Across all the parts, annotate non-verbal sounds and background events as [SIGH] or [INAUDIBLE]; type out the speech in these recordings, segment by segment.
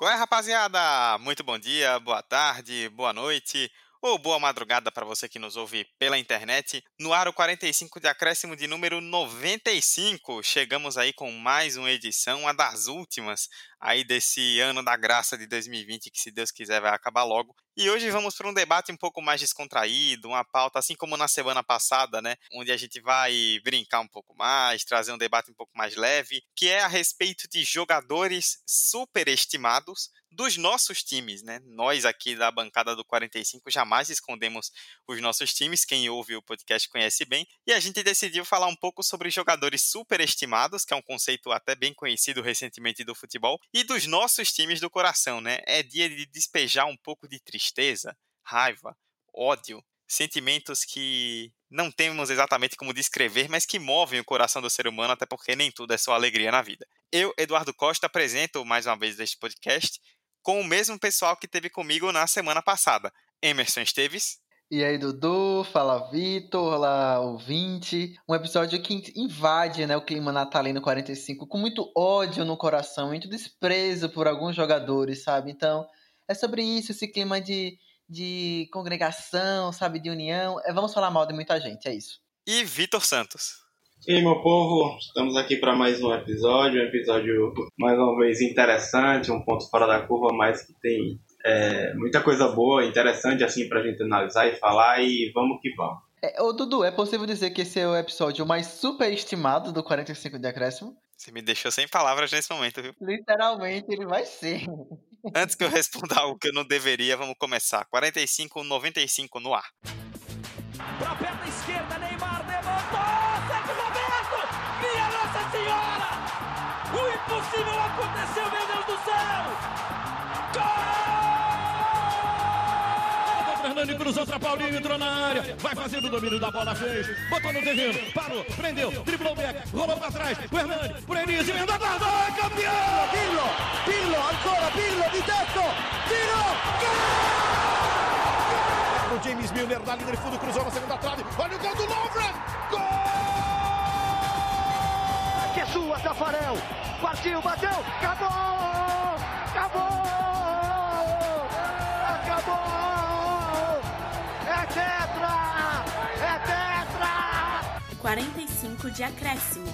Qual é, rapaziada? Muito bom dia, boa tarde, boa noite ou boa madrugada para você que nos ouve pela internet. No Aro 45 de acréscimo de número 95, chegamos aí com mais uma edição, uma das últimas aí desse ano da graça de 2020, que se Deus quiser vai acabar logo. E hoje vamos para um debate um pouco mais descontraído, uma pauta assim como na semana passada, né, onde a gente vai brincar um pouco mais, trazer um debate um pouco mais leve, que é a respeito de jogadores superestimados dos nossos times, né? Nós aqui da bancada do 45 jamais escondemos os nossos times, quem ouve o podcast conhece bem, e a gente decidiu falar um pouco sobre jogadores superestimados, que é um conceito até bem conhecido recentemente do futebol, e dos nossos times do coração, né? É dia de despejar um pouco de tristeza, raiva, ódio, sentimentos que não temos exatamente como descrever, mas que movem o coração do ser humano, até porque nem tudo é só alegria na vida. Eu, Eduardo Costa, apresento mais uma vez este podcast com o mesmo pessoal que teve comigo na semana passada. Emerson Esteves. E aí, Dudu, fala Vitor, lá ouvinte. Um episódio que invade né, o clima natalino 45 com muito ódio no coração, muito desprezo por alguns jogadores, sabe? Então, é sobre isso, esse clima de, de congregação, sabe, de união. É, vamos falar mal de muita gente, é isso. E Vitor Santos. E aí, meu povo, estamos aqui para mais um episódio, um episódio mais uma vez interessante, um ponto fora da curva, mas que tem é, muita coisa boa, interessante assim para a gente analisar e falar e vamos que vamos. É, ô Dudu, é possível dizer que esse é o episódio mais superestimado do 45 de acréscimo? Você me deixou sem palavras nesse momento, viu? Literalmente ele vai ser. Antes que eu [LAUGHS] responda algo que eu não deveria, vamos começar. 45-95 no ar. Pra perna impossível aconteceu, meu Deus do céu! Gol! Fernando cruzou para Paulinho, entrou na área, vai fazendo o domínio da bola, fez, botou no terreno, parou, prendeu, driblou o back, rolou para trás, o Hernani, por Enis, emendou, guardou, é campeão! Pirlo, Pirlo, ancora, Pirlo, de teto, tiro, gol! O James Milner na linha de fundo, cruzou na segunda trave, olha o gol do Lovren, gol! Que é sua, Tafarel! Partiu, bateu, acabou! Acabou! Acabou! É tetra! É tetra! 45 de acréscimo.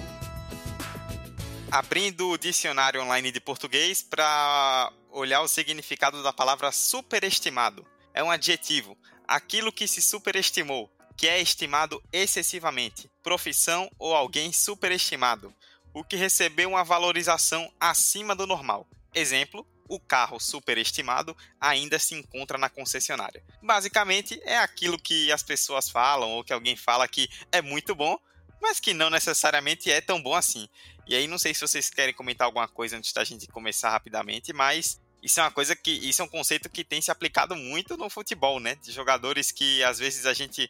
Abrindo o dicionário online de português para olhar o significado da palavra superestimado. É um adjetivo, aquilo que se superestimou, que é estimado excessivamente, profissão ou alguém superestimado, o que recebeu uma valorização acima do normal. Exemplo, o carro superestimado ainda se encontra na concessionária. Basicamente, é aquilo que as pessoas falam ou que alguém fala que é muito bom, mas que não necessariamente é tão bom assim. E aí, não sei se vocês querem comentar alguma coisa antes da gente começar rapidamente, mas isso é uma coisa que. Isso é um conceito que tem se aplicado muito no futebol, né? De jogadores que às vezes a gente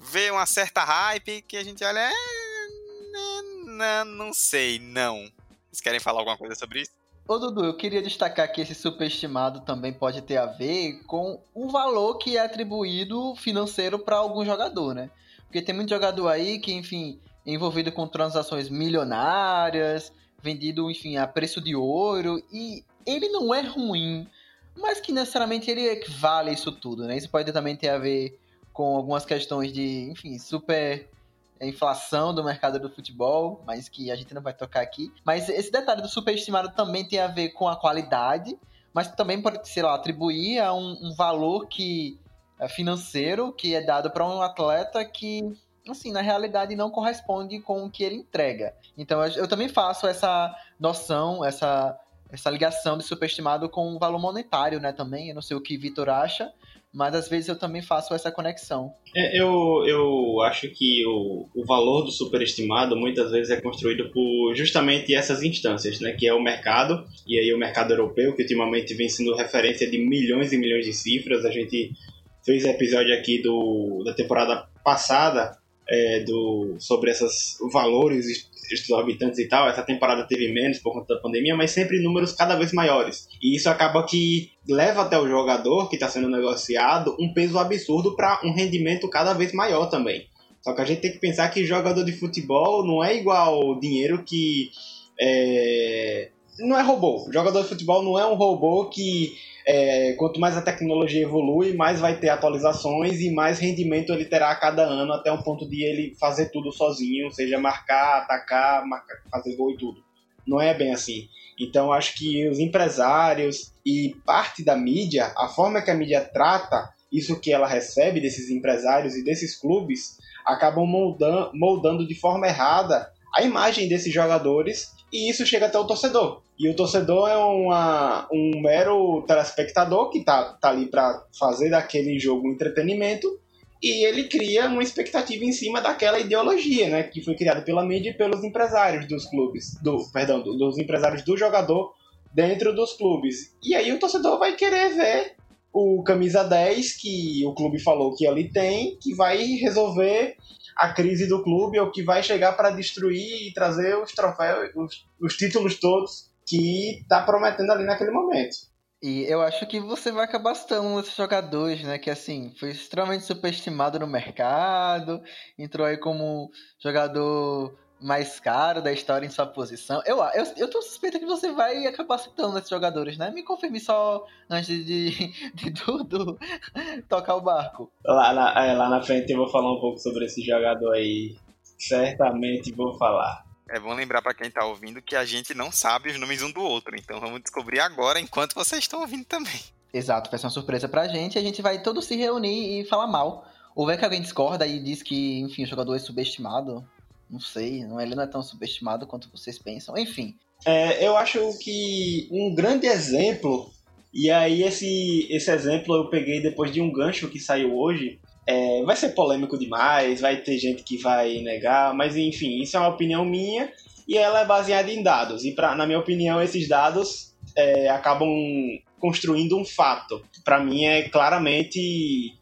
vê uma certa hype que a gente olha. É não, não sei, não. Vocês querem falar alguma coisa sobre isso? Ô Dudu, eu queria destacar que esse superestimado também pode ter a ver com o valor que é atribuído financeiro para algum jogador, né? Porque tem muito jogador aí que, enfim, é envolvido com transações milionárias, vendido, enfim, a preço de ouro, e ele não é ruim, mas que necessariamente ele equivale a isso tudo, né? Isso pode também ter a ver com algumas questões de, enfim, super a inflação do mercado do futebol, mas que a gente não vai tocar aqui. Mas esse detalhe do superestimado também tem a ver com a qualidade, mas também pode, sei lá, atribuir a um, um valor que é financeiro que é dado para um atleta que, assim, na realidade não corresponde com o que ele entrega. Então eu, eu também faço essa noção, essa essa ligação de superestimado com o valor monetário, né, também. Eu não sei o que Vitor acha, mas às vezes eu também faço essa conexão. É, eu, eu acho que o, o valor do superestimado muitas vezes é construído por justamente essas instâncias, né, que é o mercado, e aí o mercado europeu, que ultimamente vem sendo referência de milhões e milhões de cifras. A gente fez episódio aqui do, da temporada passada é, do, sobre esses valores exorbitantes e tal. Essa temporada teve menos por conta da pandemia, mas sempre números cada vez maiores. E isso acaba que leva até o jogador que está sendo negociado um peso absurdo para um rendimento cada vez maior também. Só que a gente tem que pensar que jogador de futebol não é igual dinheiro que é, não é robô. Jogador de futebol não é um robô que é, quanto mais a tecnologia evolui, mais vai ter atualizações e mais rendimento ele terá a cada ano, até um ponto de ele fazer tudo sozinho, seja marcar, atacar, marcar, fazer gol e tudo. Não é bem assim. Então acho que os empresários e parte da mídia, a forma que a mídia trata isso que ela recebe desses empresários e desses clubes, acabam moldando, moldando de forma errada a imagem desses jogadores e isso chega até o torcedor. E o torcedor é uma, um mero telespectador que tá, tá ali para fazer daquele jogo um entretenimento e ele cria uma expectativa em cima daquela ideologia, né, que foi criada pela mídia e pelos empresários dos clubes, do, perdão, dos empresários do jogador dentro dos clubes. E aí o torcedor vai querer ver o camisa 10 que o clube falou que ele tem, que vai resolver a crise do clube ou que vai chegar para destruir e trazer os troféus, os, os títulos todos que está prometendo ali naquele momento. E eu acho que você vai acabar citando esses jogadores, né? Que assim, foi extremamente superestimado no mercado, entrou aí como jogador mais caro da história em sua posição. Eu, eu, eu tô suspeito que você vai acabar citando esses jogadores, né? Me confirme só antes de, de [LAUGHS] tudo tocar o barco. Lá na, é, lá na frente eu vou falar um pouco sobre esse jogador aí. Certamente vou falar. É bom lembrar para quem tá ouvindo que a gente não sabe os nomes um do outro, então vamos descobrir agora enquanto vocês estão ouvindo também. Exato, vai ser uma surpresa pra gente e a gente vai todos se reunir e falar mal. Ou é que alguém discorda e diz que, enfim, o jogador é subestimado, não sei, não, ele não é tão subestimado quanto vocês pensam. Enfim. É, eu acho que um grande exemplo, e aí esse, esse exemplo eu peguei depois de um gancho que saiu hoje. É, vai ser polêmico demais, vai ter gente que vai negar, mas enfim, isso é uma opinião minha e ela é baseada em dados. E pra, na minha opinião, esses dados é, acabam construindo um fato. Para mim é claramente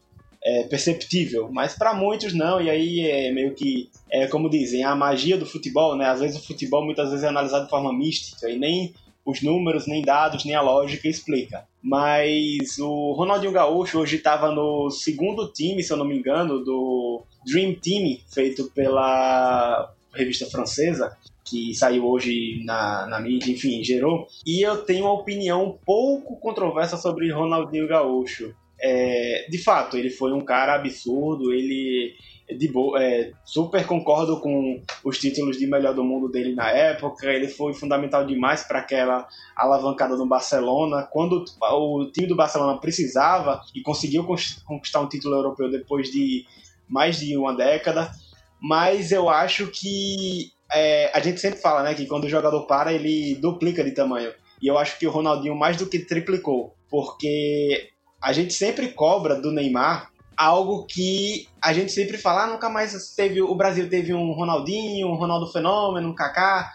é, perceptível, mas para muitos não, e aí é meio que, é, como dizem, a magia do futebol, né? Às vezes o futebol muitas vezes é analisado de forma mística e nem os números, nem dados, nem a lógica explica. Mas o Ronaldinho Gaúcho hoje estava no segundo time, se eu não me engano, do Dream Team, feito pela revista francesa, que saiu hoje na, na mídia, enfim, gerou. E eu tenho uma opinião um pouco controversa sobre Ronaldinho Gaúcho. É, de fato, ele foi um cara absurdo, ele de boa, é, super concordo com os títulos de melhor do mundo dele na época. Ele foi fundamental demais para aquela alavancada no Barcelona. Quando o time do Barcelona precisava e conseguiu conquistar um título europeu depois de mais de uma década. Mas eu acho que é, a gente sempre fala né, que quando o jogador para, ele duplica de tamanho. E eu acho que o Ronaldinho mais do que triplicou, porque a gente sempre cobra do Neymar algo que a gente sempre fala, ah, nunca mais teve o Brasil teve um Ronaldinho, um Ronaldo Fenômeno, um Kaká.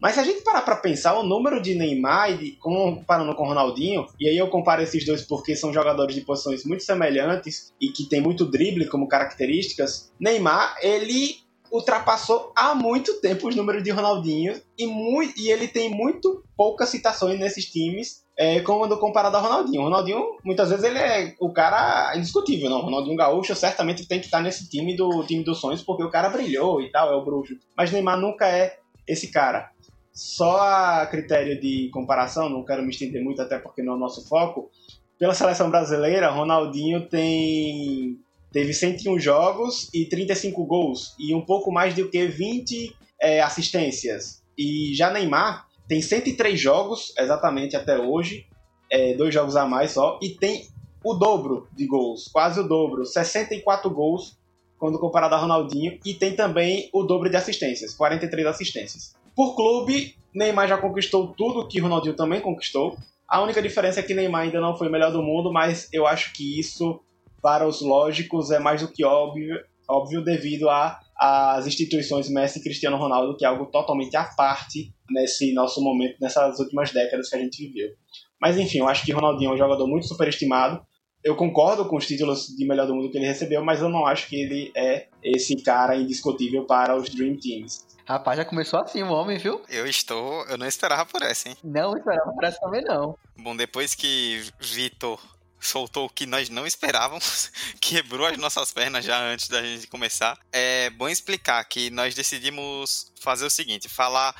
Mas se a gente parar para pensar o número de Neymar e comparando com o Ronaldinho, e aí eu comparo esses dois porque são jogadores de posições muito semelhantes e que tem muito drible como características, Neymar, ele ultrapassou há muito tempo os números de Ronaldinho e, muito, e ele tem muito poucas citações nesses times é, quando comparado ao Ronaldinho. O Ronaldinho, muitas vezes, ele é o cara indiscutível, não. O Ronaldinho Gaúcho certamente tem que estar nesse time do time dos sonhos, porque o cara brilhou e tal, é o bruxo. Mas Neymar nunca é esse cara. Só a critério de comparação, não quero me estender muito, até porque não é o nosso foco. Pela seleção brasileira, Ronaldinho tem teve 101 jogos e 35 gols, e um pouco mais do que 20 é, assistências. E já Neymar tem 103 jogos, exatamente até hoje, é, dois jogos a mais só, e tem o dobro de gols, quase o dobro, 64 gols quando comparado a Ronaldinho, e tem também o dobro de assistências, 43 assistências. Por clube, Neymar já conquistou tudo que Ronaldinho também conquistou. A única diferença é que Neymar ainda não foi o melhor do mundo, mas eu acho que isso, para os lógicos, é mais do que óbvio, óbvio devido a as instituições Messi e Cristiano Ronaldo, que é algo totalmente à parte nesse nosso momento, nessas últimas décadas que a gente viveu. Mas enfim, eu acho que Ronaldinho é um jogador muito superestimado. Eu concordo com os títulos de melhor do mundo que ele recebeu, mas eu não acho que ele é esse cara indiscutível para os Dream Teams. Rapaz, já começou assim o homem, viu? Eu estou. Eu não esperava por essa, hein? Não esperava por essa também, não. Bom, depois que Vitor soltou o que nós não esperávamos, [LAUGHS] quebrou as nossas pernas já antes da gente começar. É bom explicar que nós decidimos fazer o seguinte: falar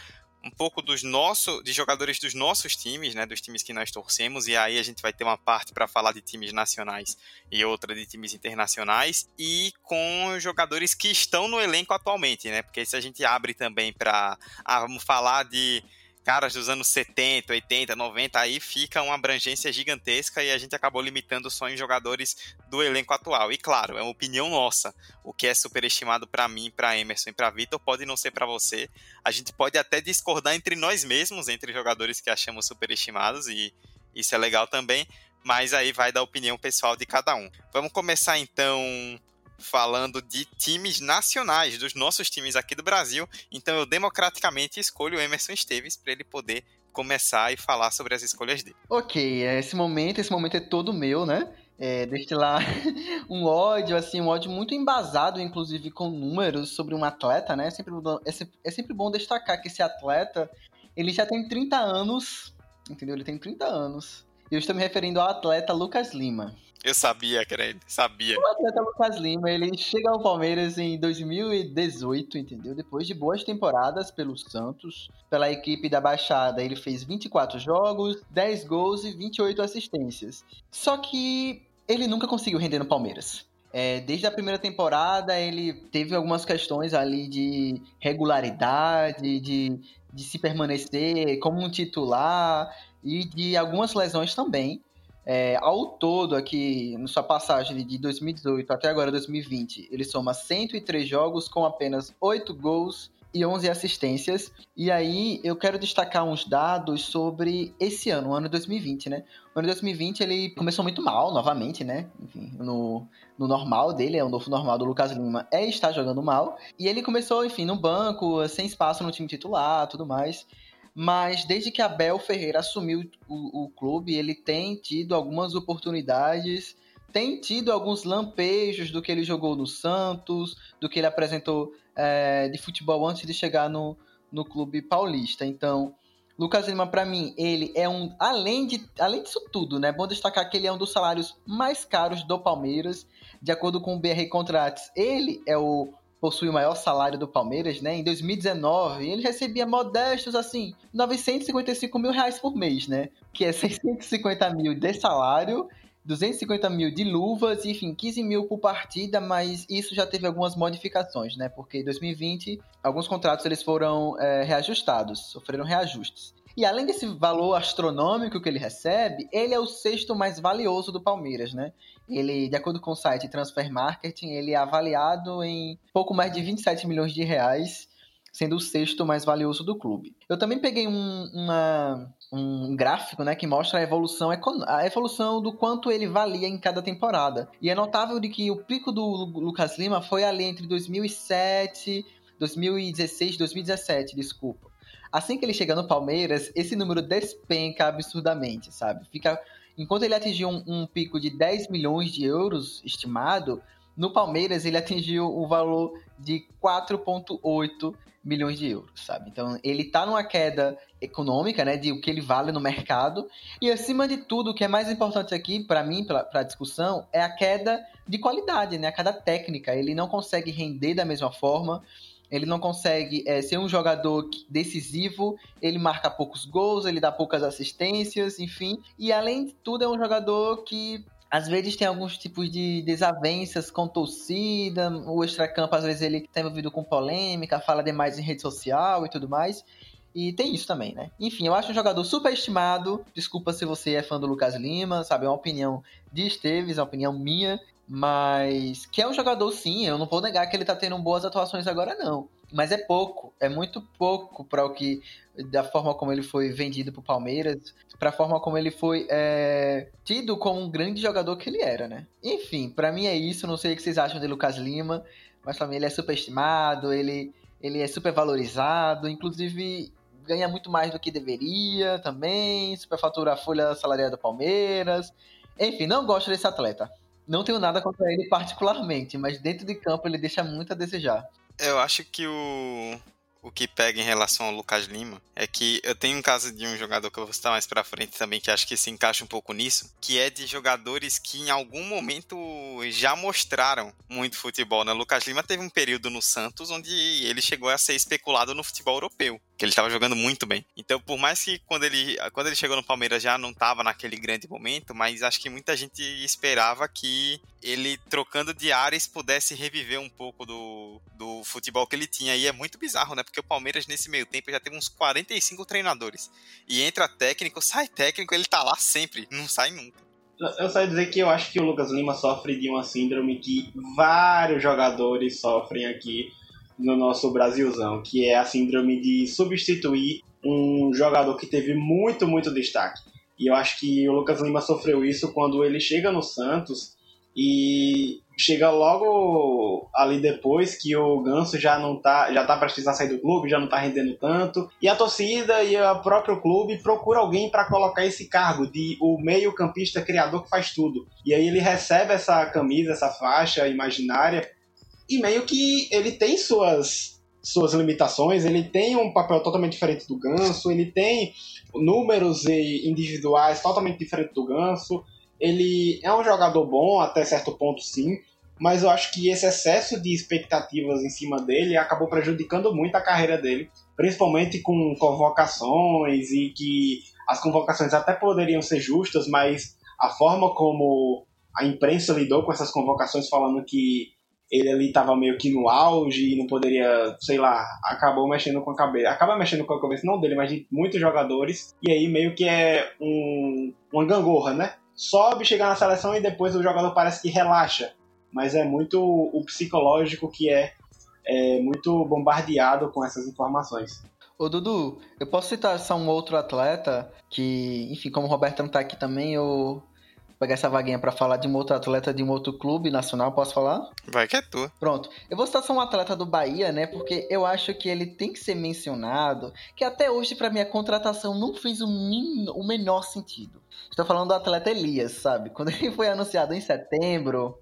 um pouco dos nossos, de jogadores dos nossos times, né, dos times que nós torcemos, e aí a gente vai ter uma parte para falar de times nacionais e outra de times internacionais, e com jogadores que estão no elenco atualmente, né? Porque se a gente abre também para ah, vamos falar de caras dos anos 70, 80, 90, aí fica uma abrangência gigantesca e a gente acabou limitando só em jogadores do elenco atual. E claro, é uma opinião nossa. O que é superestimado para mim, para Emerson e para Vitor pode não ser para você. A gente pode até discordar entre nós mesmos, entre jogadores que achamos superestimados e isso é legal também, mas aí vai da opinião pessoal de cada um. Vamos começar então falando de times nacionais, dos nossos times aqui do Brasil. Então eu democraticamente escolho o Emerson Esteves para ele poder começar e falar sobre as escolhas dele. Ok, é, esse momento, esse momento é todo meu, né? É, lá [LAUGHS] um ódio, assim, um ódio muito embasado, inclusive com números sobre um atleta, né? É sempre, é, é sempre bom destacar que esse atleta, ele já tem 30 anos, entendeu? Ele tem 30 anos. E eu estou me referindo ao atleta Lucas Lima. Eu sabia que era ele, sabia. O atleta Lucas Lima, ele chega ao Palmeiras em 2018, entendeu? Depois de boas temporadas pelo Santos, pela equipe da Baixada, ele fez 24 jogos, 10 gols e 28 assistências. Só que ele nunca conseguiu render no Palmeiras. É, desde a primeira temporada, ele teve algumas questões ali de regularidade, de, de se permanecer como um titular e de algumas lesões também. É, ao todo, aqui, na sua passagem de 2018 até agora 2020, ele soma 103 jogos com apenas 8 gols e 11 assistências. E aí eu quero destacar uns dados sobre esse ano, o ano 2020, né? O ano 2020 ele começou muito mal, novamente, né? Enfim, no, no normal dele, é o novo normal do Lucas Lima, é estar jogando mal. E ele começou, enfim, no banco, sem espaço no time titular, tudo mais mas desde que Abel Ferreira assumiu o, o clube, ele tem tido algumas oportunidades, tem tido alguns lampejos do que ele jogou no Santos, do que ele apresentou é, de futebol antes de chegar no, no clube paulista. Então, Lucas Lima, para mim, ele é um. Além, de, além disso tudo, né? Bom destacar que ele é um dos salários mais caros do Palmeiras. De acordo com o BR Contratos, ele é o possui o maior salário do Palmeiras, né? Em 2019, ele recebia modestos, assim, 955 mil reais por mês, né? Que é 650 mil de salário, 250 mil de luvas, enfim, 15 mil por partida, mas isso já teve algumas modificações, né? Porque em 2020, alguns contratos eles foram é, reajustados, sofreram reajustes. E além desse valor astronômico que ele recebe, ele é o sexto mais valioso do Palmeiras, né? Ele, de acordo com o site Transfer Marketing, ele é avaliado em pouco mais de 27 milhões de reais, sendo o sexto mais valioso do clube. Eu também peguei um, uma, um gráfico né, que mostra a evolução, a evolução do quanto ele valia em cada temporada. E é notável de que o pico do Lucas Lima foi ali entre 2007, 2016 2017, desculpa. Assim que ele chega no Palmeiras, esse número despenca absurdamente, sabe? Fica enquanto ele atingiu um, um, pico de 10 milhões de euros estimado, no Palmeiras ele atingiu o valor de 4,8 milhões de euros, sabe? Então ele tá numa queda econômica, né, de o que ele vale no mercado, e acima de tudo, o que é mais importante aqui para mim, para a discussão, é a queda de qualidade, né, a queda técnica. Ele não consegue render da mesma forma ele não consegue é, ser um jogador decisivo, ele marca poucos gols, ele dá poucas assistências, enfim. E além de tudo, é um jogador que às vezes tem alguns tipos de desavenças com torcida, o extracampo às vezes ele está envolvido com polêmica, fala demais em rede social e tudo mais. E tem isso também, né? Enfim, eu acho um jogador super estimado. Desculpa se você é fã do Lucas Lima, sabe? É uma opinião de Esteves, é uma opinião minha. Mas que é um jogador, sim, eu não vou negar que ele tá tendo boas atuações agora, não. Mas é pouco, é muito pouco para o que. Da forma como ele foi vendido pro Palmeiras, para a forma como ele foi é, tido como um grande jogador que ele era, né? Enfim, para mim é isso. Não sei o que vocês acham de Lucas Lima, mas pra mim ele é super estimado, ele, ele é super valorizado, inclusive ganha muito mais do que deveria também, superfatura a folha salarial do Palmeiras. Enfim, não gosto desse atleta. Não tenho nada contra ele particularmente, mas dentro de campo ele deixa muito a desejar. Eu acho que o, o que pega em relação ao Lucas Lima é que eu tenho um caso de um jogador que eu vou citar mais pra frente também, que acho que se encaixa um pouco nisso, que é de jogadores que em algum momento já mostraram muito futebol, né? O Lucas Lima teve um período no Santos onde ele chegou a ser especulado no futebol europeu. Que ele tava jogando muito bem. Então, por mais que quando ele, quando ele chegou no Palmeiras já não tava naquele grande momento, mas acho que muita gente esperava que ele, trocando de áreas, pudesse reviver um pouco do, do futebol que ele tinha. E é muito bizarro, né? Porque o Palmeiras, nesse meio tempo, já teve uns 45 treinadores. E entra técnico, sai técnico, ele tá lá sempre, não sai nunca. Eu só ia dizer que eu acho que o Lucas Lima sofre de uma síndrome que vários jogadores sofrem aqui no nosso Brasilzão, que é a síndrome de substituir um jogador que teve muito, muito destaque. E eu acho que o Lucas Lima sofreu isso quando ele chega no Santos e chega logo ali depois que o Ganso já não tá, já tá prestes a sair do clube, já não tá rendendo tanto, e a torcida e o próprio clube procura alguém para colocar esse cargo de o meio-campista criador que faz tudo. E aí ele recebe essa camisa, essa faixa imaginária e meio que ele tem suas suas limitações, ele tem um papel totalmente diferente do Ganso, ele tem números individuais totalmente diferentes do Ganso. Ele é um jogador bom até certo ponto, sim, mas eu acho que esse excesso de expectativas em cima dele acabou prejudicando muito a carreira dele, principalmente com convocações e que as convocações até poderiam ser justas, mas a forma como a imprensa lidou com essas convocações falando que ele ali estava meio que no auge e não poderia, sei lá, acabou mexendo com a cabeça. Acaba mexendo com a cabeça, não dele, mas de muitos jogadores. E aí meio que é um, uma gangorra, né? Sobe, chega na seleção e depois o jogador parece que relaxa. Mas é muito o psicológico que é, é muito bombardeado com essas informações. Ô Dudu, eu posso citar só um outro atleta que, enfim, como o Roberto não tá aqui também, eu pegar essa vaguinha para falar de um outro atleta de um outro clube nacional, posso falar? Vai que é tua. Pronto. Eu vou citar só um atleta do Bahia, né? Porque eu acho que ele tem que ser mencionado, que até hoje para mim a contratação não fez o, min... o menor sentido. Estou falando do atleta Elias, sabe? Quando ele foi anunciado em setembro,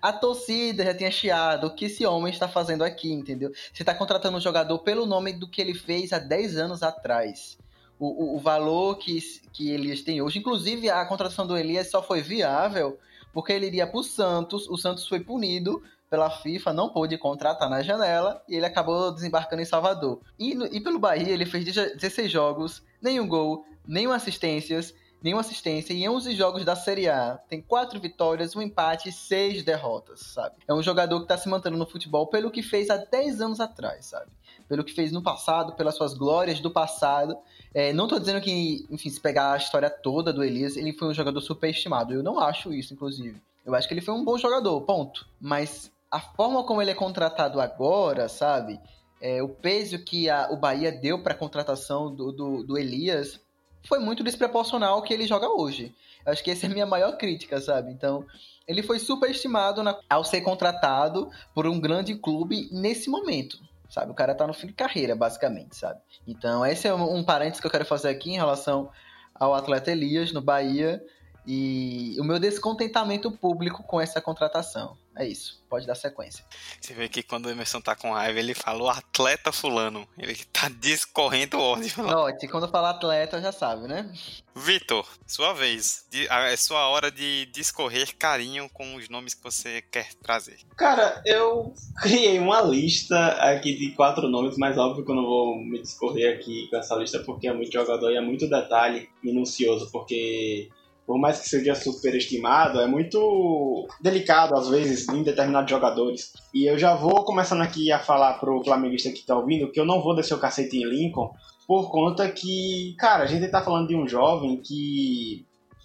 a torcida já tinha chiado o que esse homem está fazendo aqui, entendeu? Você está contratando um jogador pelo nome do que ele fez há 10 anos atrás o, o, valor que, que Elias tem hoje. Inclusive, a contratação do Elias só foi viável porque ele iria para o Santos. O Santos foi punido pela FIFA, não pôde contratar na janela e ele acabou desembarcando em Salvador. E, no, e pelo Bahia, ele fez 16 jogos, nenhum gol, nenhuma assistências, nenhuma assistência em 11 jogos da Série A. Tem 4 vitórias, um empate e 6 derrotas, sabe? É um jogador que está se mantendo no futebol pelo que fez há 10 anos atrás, sabe? Pelo que fez no passado, pelas suas glórias do passado é, não tô dizendo que, enfim, se pegar a história toda do Elias, ele foi um jogador superestimado. Eu não acho isso, inclusive. Eu acho que ele foi um bom jogador, ponto. Mas a forma como ele é contratado agora, sabe? É, o peso que a, o Bahia deu para a contratação do, do, do, Elias foi muito desproporcional ao que ele joga hoje. Eu acho que essa é a minha maior crítica, sabe? Então, ele foi superestimado na, ao ser contratado por um grande clube nesse momento sabe? O cara tá no fim de carreira, basicamente, sabe? Então, esse é um, um parênteses que eu quero fazer aqui em relação ao atleta Elias no Bahia e o meu descontentamento público com essa contratação. É isso, pode dar sequência. Você vê que quando o Emerson tá com raiva, ele falou atleta fulano. Ele [LAUGHS] tá discorrendo ódio. Note, quando fala atleta, já sabe, né? Vitor, sua vez. É sua hora de discorrer carinho com os nomes que você quer trazer. Cara, eu criei uma lista aqui de quatro nomes, mas óbvio que eu não vou me discorrer aqui com essa lista porque é muito jogador e é muito detalhe minucioso, porque por mais que seja superestimado, é muito delicado às vezes em determinados jogadores. E eu já vou começando aqui a falar pro flamenguista que tá ouvindo que eu não vou descer o cacete em Lincoln, por conta que, cara, a gente tá falando de um jovem que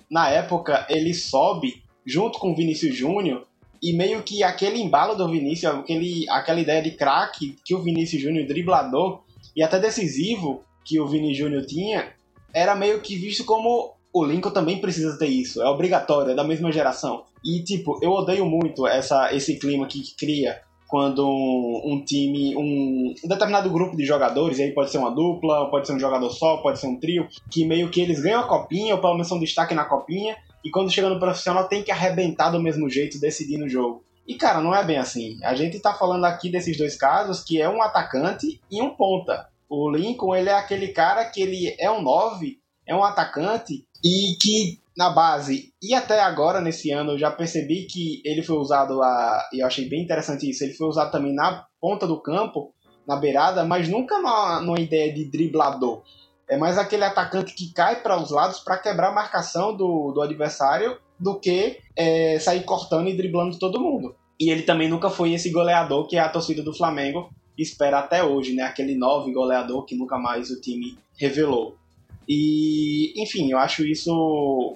na época ele sobe junto com o Vinícius Júnior e meio que aquele embalo do Vinícius, aquele, aquela ideia de craque que o Vinícius Júnior, driblador e até decisivo que o Vini Júnior tinha, era meio que visto como o Lincoln também precisa ter isso. É obrigatório, é da mesma geração. E, tipo, eu odeio muito essa, esse clima que cria quando um, um, time, um, um, determinado grupo de jogadores, aí pode ser uma dupla, pode ser um jogador só, pode ser um trio, que meio que eles ganham a copinha, ou pelo menos são destaque na copinha, e quando chega no profissional tem que arrebentar do mesmo jeito, decidir no jogo. E cara, não é bem assim. A gente tá falando aqui desses dois casos que é um atacante e um ponta. O Lincoln, ele é aquele cara que ele é um 9, é um atacante e que na base e até agora nesse ano eu já percebi que ele foi usado a e eu achei bem interessante isso ele foi usado também na ponta do campo na beirada, mas nunca numa, numa ideia de driblador. É mais aquele atacante que cai para os lados para quebrar a marcação do, do adversário do que é, sair cortando e driblando todo mundo. E ele também nunca foi esse goleador que a torcida do Flamengo espera até hoje, né? Aquele novo goleador que nunca mais o time revelou. E, enfim, eu acho isso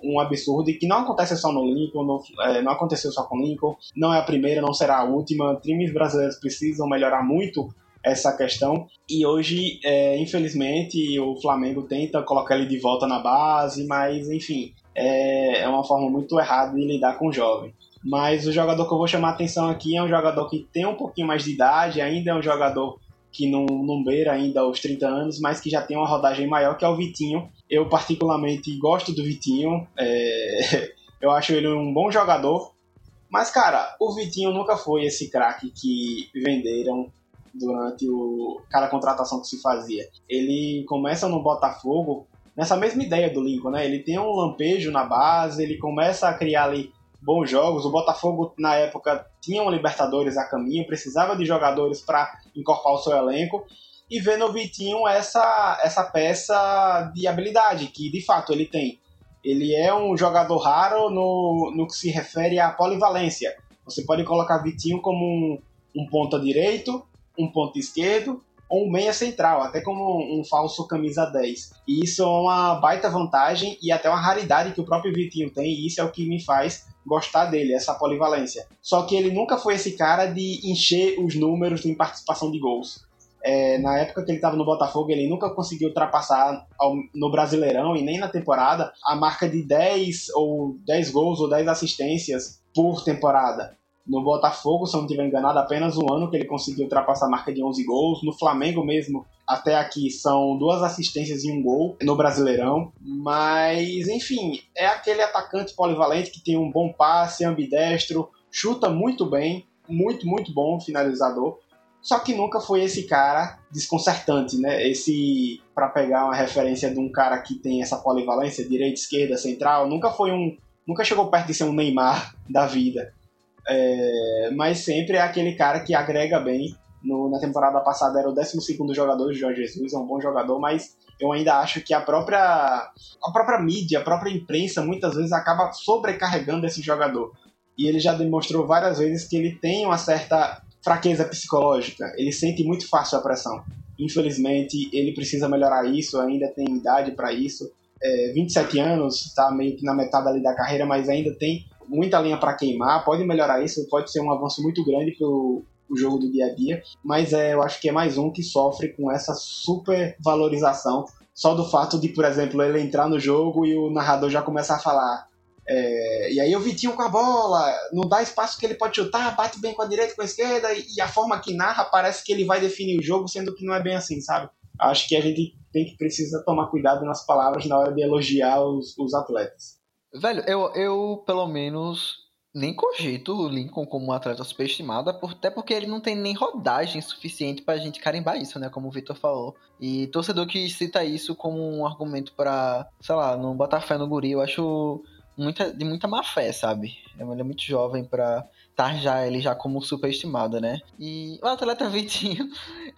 um absurdo e que não acontece só no Lincoln, no, é, não aconteceu só com o Lincoln, não é a primeira, não será a última. Times brasileiros precisam melhorar muito essa questão. E hoje, é, infelizmente, o Flamengo tenta colocar ele de volta na base, mas enfim, é, é uma forma muito errada de lidar com o jovem. Mas o jogador que eu vou chamar a atenção aqui é um jogador que tem um pouquinho mais de idade, ainda é um jogador que não, não beira ainda os 30 anos, mas que já tem uma rodagem maior, que é o Vitinho. Eu particularmente gosto do Vitinho, é... [LAUGHS] eu acho ele um bom jogador, mas cara, o Vitinho nunca foi esse craque que venderam durante o cada contratação que se fazia. Ele começa no Botafogo nessa mesma ideia do Lincoln, né? Ele tem um lampejo na base, ele começa a criar ali bons jogos. O Botafogo, na época, tinha um Libertadores a caminho, precisava de jogadores para incorporar o seu elenco. E vê no Vitinho essa, essa peça de habilidade, que de fato ele tem. Ele é um jogador raro no, no que se refere à polivalência. Você pode colocar Vitinho como um, um ponta direito, um ponto esquerdo ou um meia central, até como um falso camisa 10. E isso é uma baita vantagem e até uma raridade que o próprio Vitinho tem, e isso é o que me faz gostar dele, essa polivalência. Só que ele nunca foi esse cara de encher os números em participação de gols. É, na época que ele estava no Botafogo, ele nunca conseguiu ultrapassar ao, no Brasileirão e nem na temporada a marca de 10 ou 10 gols ou 10 assistências por temporada. No Botafogo, se eu não estiver enganado, apenas um ano que ele conseguiu ultrapassar a marca de 11 gols. No Flamengo mesmo, até aqui, são duas assistências e um gol no Brasileirão. Mas, enfim, é aquele atacante polivalente que tem um bom passe, ambidestro, chuta muito bem, muito, muito bom finalizador. Só que nunca foi esse cara desconcertante, né? Esse, para pegar uma referência de um cara que tem essa polivalência, direita, esquerda, central, nunca foi um. Nunca chegou perto de ser um Neymar da vida. É, mas sempre é aquele cara que agrega bem. No, na temporada passada era o 12 jogador de Jorge Jesus, é um bom jogador, mas eu ainda acho que a própria, a própria mídia, a própria imprensa muitas vezes acaba sobrecarregando esse jogador. E ele já demonstrou várias vezes que ele tem uma certa fraqueza psicológica, ele sente muito fácil a pressão. Infelizmente, ele precisa melhorar isso, ainda tem idade para isso. É, 27 anos, está meio que na metade ali da carreira, mas ainda tem muita linha para queimar, pode melhorar isso, pode ser um avanço muito grande o jogo do dia a dia, mas é, eu acho que é mais um que sofre com essa super valorização só do fato de, por exemplo, ele entrar no jogo e o narrador já começar a falar é, e aí o Vitinho com a bola, não dá espaço que ele pode chutar, bate bem com a direita com a esquerda, e a forma que narra parece que ele vai definir o jogo, sendo que não é bem assim, sabe? Acho que a gente tem que precisa tomar cuidado nas palavras na hora de elogiar os, os atletas. Velho, eu, eu pelo menos nem cogito o Lincoln como um atleta superestimado, até porque ele não tem nem rodagem suficiente pra gente carimbar isso, né? Como o Vitor falou. E torcedor que cita isso como um argumento para, sei lá, não botar fé no guri, eu acho muita, de muita má fé, sabe? Ele é muito jovem pra tarjar ele já como superestimado, né? E o atleta [LAUGHS] Vitinho.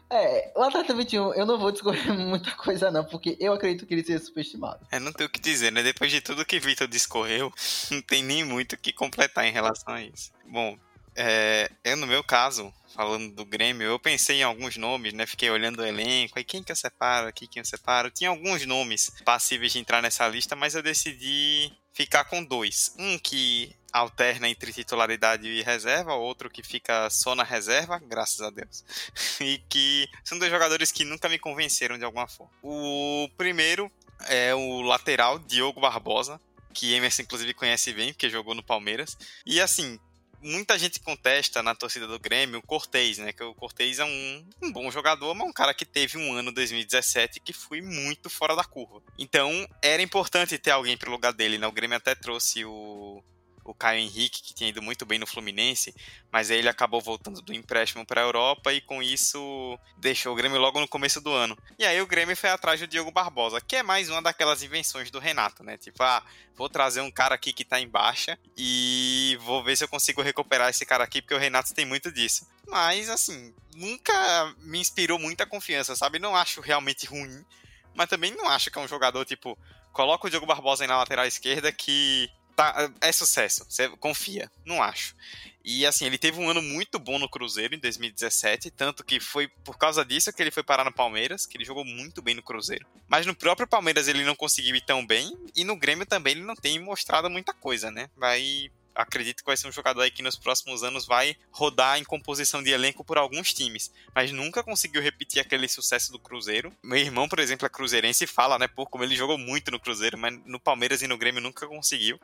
É, o atleta Vitinho, eu não vou discorrer [LAUGHS] muita coisa, não, porque eu acredito que ele seja superestimado. É, não tem o que dizer, né? Depois de tudo que Vitor discorreu, [LAUGHS] não tem nem muito o que completar em relação a isso. Bom, é, eu no meu caso, falando do Grêmio, eu pensei em alguns nomes, né? Fiquei olhando o elenco, aí quem que eu separo aqui, quem eu separo. Tinha alguns nomes passíveis de entrar nessa lista, mas eu decidi ficar com dois. Um que alterna entre titularidade e reserva, outro que fica só na reserva, graças a Deus. [LAUGHS] e que são dois jogadores que nunca me convenceram de alguma forma. O primeiro é o lateral Diogo Barbosa, que Emerson inclusive conhece bem, porque jogou no Palmeiras. E assim, muita gente contesta na torcida do Grêmio o Cortez, né? Que o Cortez é um, um, bom jogador, mas um cara que teve um ano 2017 que foi muito fora da curva. Então, era importante ter alguém para o lugar dele, né? O Grêmio até trouxe o o Caio Henrique, que tinha ido muito bem no Fluminense, mas aí ele acabou voltando do empréstimo para a Europa e com isso deixou o Grêmio logo no começo do ano. E aí o Grêmio foi atrás do Diogo Barbosa, que é mais uma daquelas invenções do Renato, né? Tipo, ah, vou trazer um cara aqui que tá em baixa e vou ver se eu consigo recuperar esse cara aqui, porque o Renato tem muito disso. Mas, assim, nunca me inspirou muita confiança, sabe? Não acho realmente ruim, mas também não acho que é um jogador, tipo, coloca o Diogo Barbosa aí na lateral esquerda que tá, é sucesso. Você confia. Não acho. E assim, ele teve um ano muito bom no Cruzeiro em 2017, tanto que foi por causa disso que ele foi parar no Palmeiras, que ele jogou muito bem no Cruzeiro. Mas no próprio Palmeiras ele não conseguiu ir tão bem, e no Grêmio também ele não tem mostrado muita coisa, né? Vai acredito que vai ser um jogador aí que nos próximos anos vai rodar em composição de elenco por alguns times, mas nunca conseguiu repetir aquele sucesso do Cruzeiro. Meu irmão, por exemplo, é cruzeirense e fala, né, por como ele jogou muito no Cruzeiro, mas no Palmeiras e no Grêmio nunca conseguiu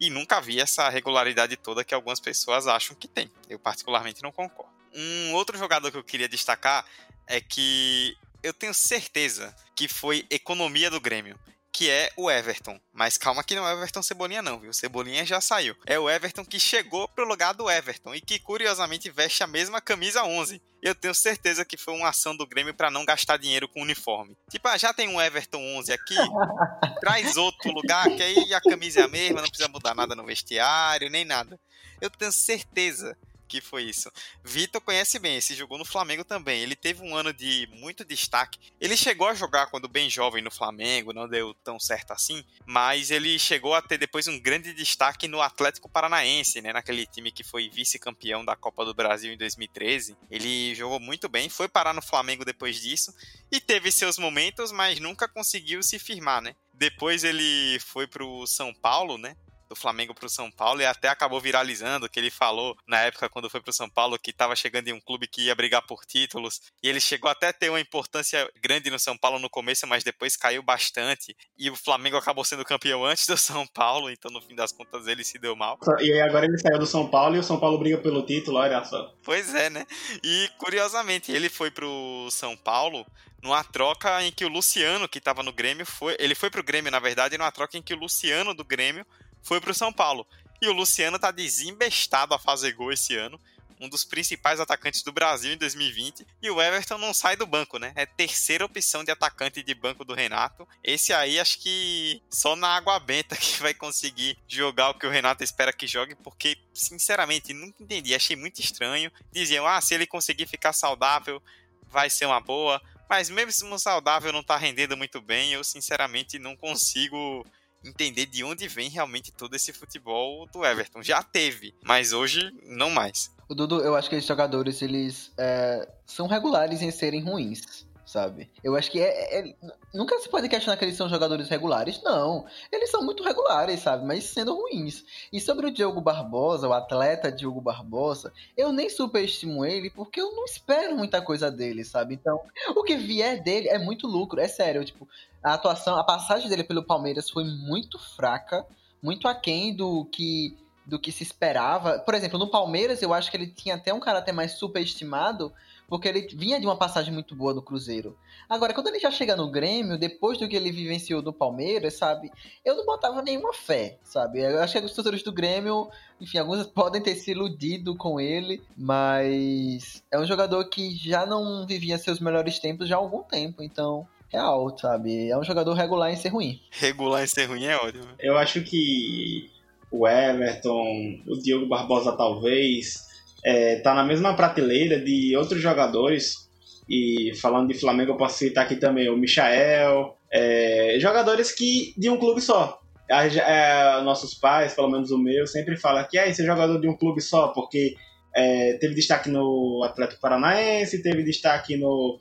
e nunca vi essa regularidade toda que algumas pessoas acham que tem. Eu, particularmente, não concordo. Um outro jogador que eu queria destacar é que eu tenho certeza que foi economia do Grêmio que é o Everton. Mas calma que não é o Everton Cebolinha não, viu? Cebolinha já saiu. É o Everton que chegou pro lugar do Everton e que curiosamente veste a mesma camisa 11. Eu tenho certeza que foi uma ação do Grêmio para não gastar dinheiro com uniforme. Tipo, ah, já tem um Everton 11 aqui, [LAUGHS] traz outro lugar que aí a camisa é a mesma, não precisa mudar nada no vestiário, nem nada. Eu tenho certeza que foi isso. Vitor conhece bem, esse jogou no Flamengo também. Ele teve um ano de muito destaque. Ele chegou a jogar quando bem jovem no Flamengo, não deu tão certo assim, mas ele chegou a ter depois um grande destaque no Atlético Paranaense, né, naquele time que foi vice-campeão da Copa do Brasil em 2013. Ele jogou muito bem, foi parar no Flamengo depois disso e teve seus momentos, mas nunca conseguiu se firmar, né? Depois ele foi pro São Paulo, né? Do Flamengo para o São Paulo e até acabou viralizando que ele falou na época quando foi para o São Paulo que estava chegando em um clube que ia brigar por títulos e ele chegou até a ter uma importância grande no São Paulo no começo, mas depois caiu bastante e o Flamengo acabou sendo campeão antes do [LAUGHS] São Paulo, então no fim das contas ele se deu mal. E aí agora ele saiu do São Paulo e o São Paulo briga pelo título, olha só. Pois é, né? E curiosamente ele foi pro São Paulo numa troca em que o Luciano, que estava no Grêmio, foi. Ele foi pro Grêmio, na verdade, numa troca em que o Luciano do Grêmio foi para o São Paulo. E o Luciano tá desembestado a fazer gol esse ano, um dos principais atacantes do Brasil em 2020, e o Everton não sai do banco, né? É terceira opção de atacante de banco do Renato. Esse aí acho que só na água benta [LAUGHS] que vai conseguir jogar o que o Renato espera que jogue, porque sinceramente nunca entendi, achei muito estranho. Diziam: "Ah, se ele conseguir ficar saudável, vai ser uma boa". Mas mesmo saudável não tá rendendo muito bem, eu sinceramente não consigo entender de onde vem realmente todo esse futebol do Everton. Já teve, mas hoje não mais. O Dudu, eu acho que esses jogadores, eles é, são regulares em serem ruins sabe? Eu acho que é, é, Nunca se pode questionar que eles são jogadores regulares, não. Eles são muito regulares, sabe? Mas sendo ruins. E sobre o Diogo Barbosa, o atleta Diogo Barbosa, eu nem superestimo ele porque eu não espero muita coisa dele, sabe? Então, o que vier dele é muito lucro, é sério. Tipo, a atuação, a passagem dele pelo Palmeiras foi muito fraca, muito aquém do que do que se esperava. Por exemplo, no Palmeiras, eu acho que ele tinha até um caráter mais superestimado, porque ele vinha de uma passagem muito boa do Cruzeiro. Agora, quando ele já chega no Grêmio, depois do que ele vivenciou do Palmeiras, sabe? Eu não botava nenhuma fé, sabe? Eu acho que os torcedores do Grêmio, enfim, alguns [LAUGHS] podem ter se iludido com ele, mas é um jogador que já não vivia seus melhores tempos já há algum tempo, então real, sabe? É um jogador regular em ser ruim. Regular em ser ruim é ótimo. Eu acho que o Everton, o Diogo Barbosa talvez, é, tá na mesma prateleira de outros jogadores. E falando de Flamengo, eu posso citar aqui também o Michael, é, jogadores que de um clube só. É, nossos pais, pelo menos o meu, sempre fala que ah, esse é jogador de um clube só, porque é, teve destaque no Atlético Paranaense, teve destaque no,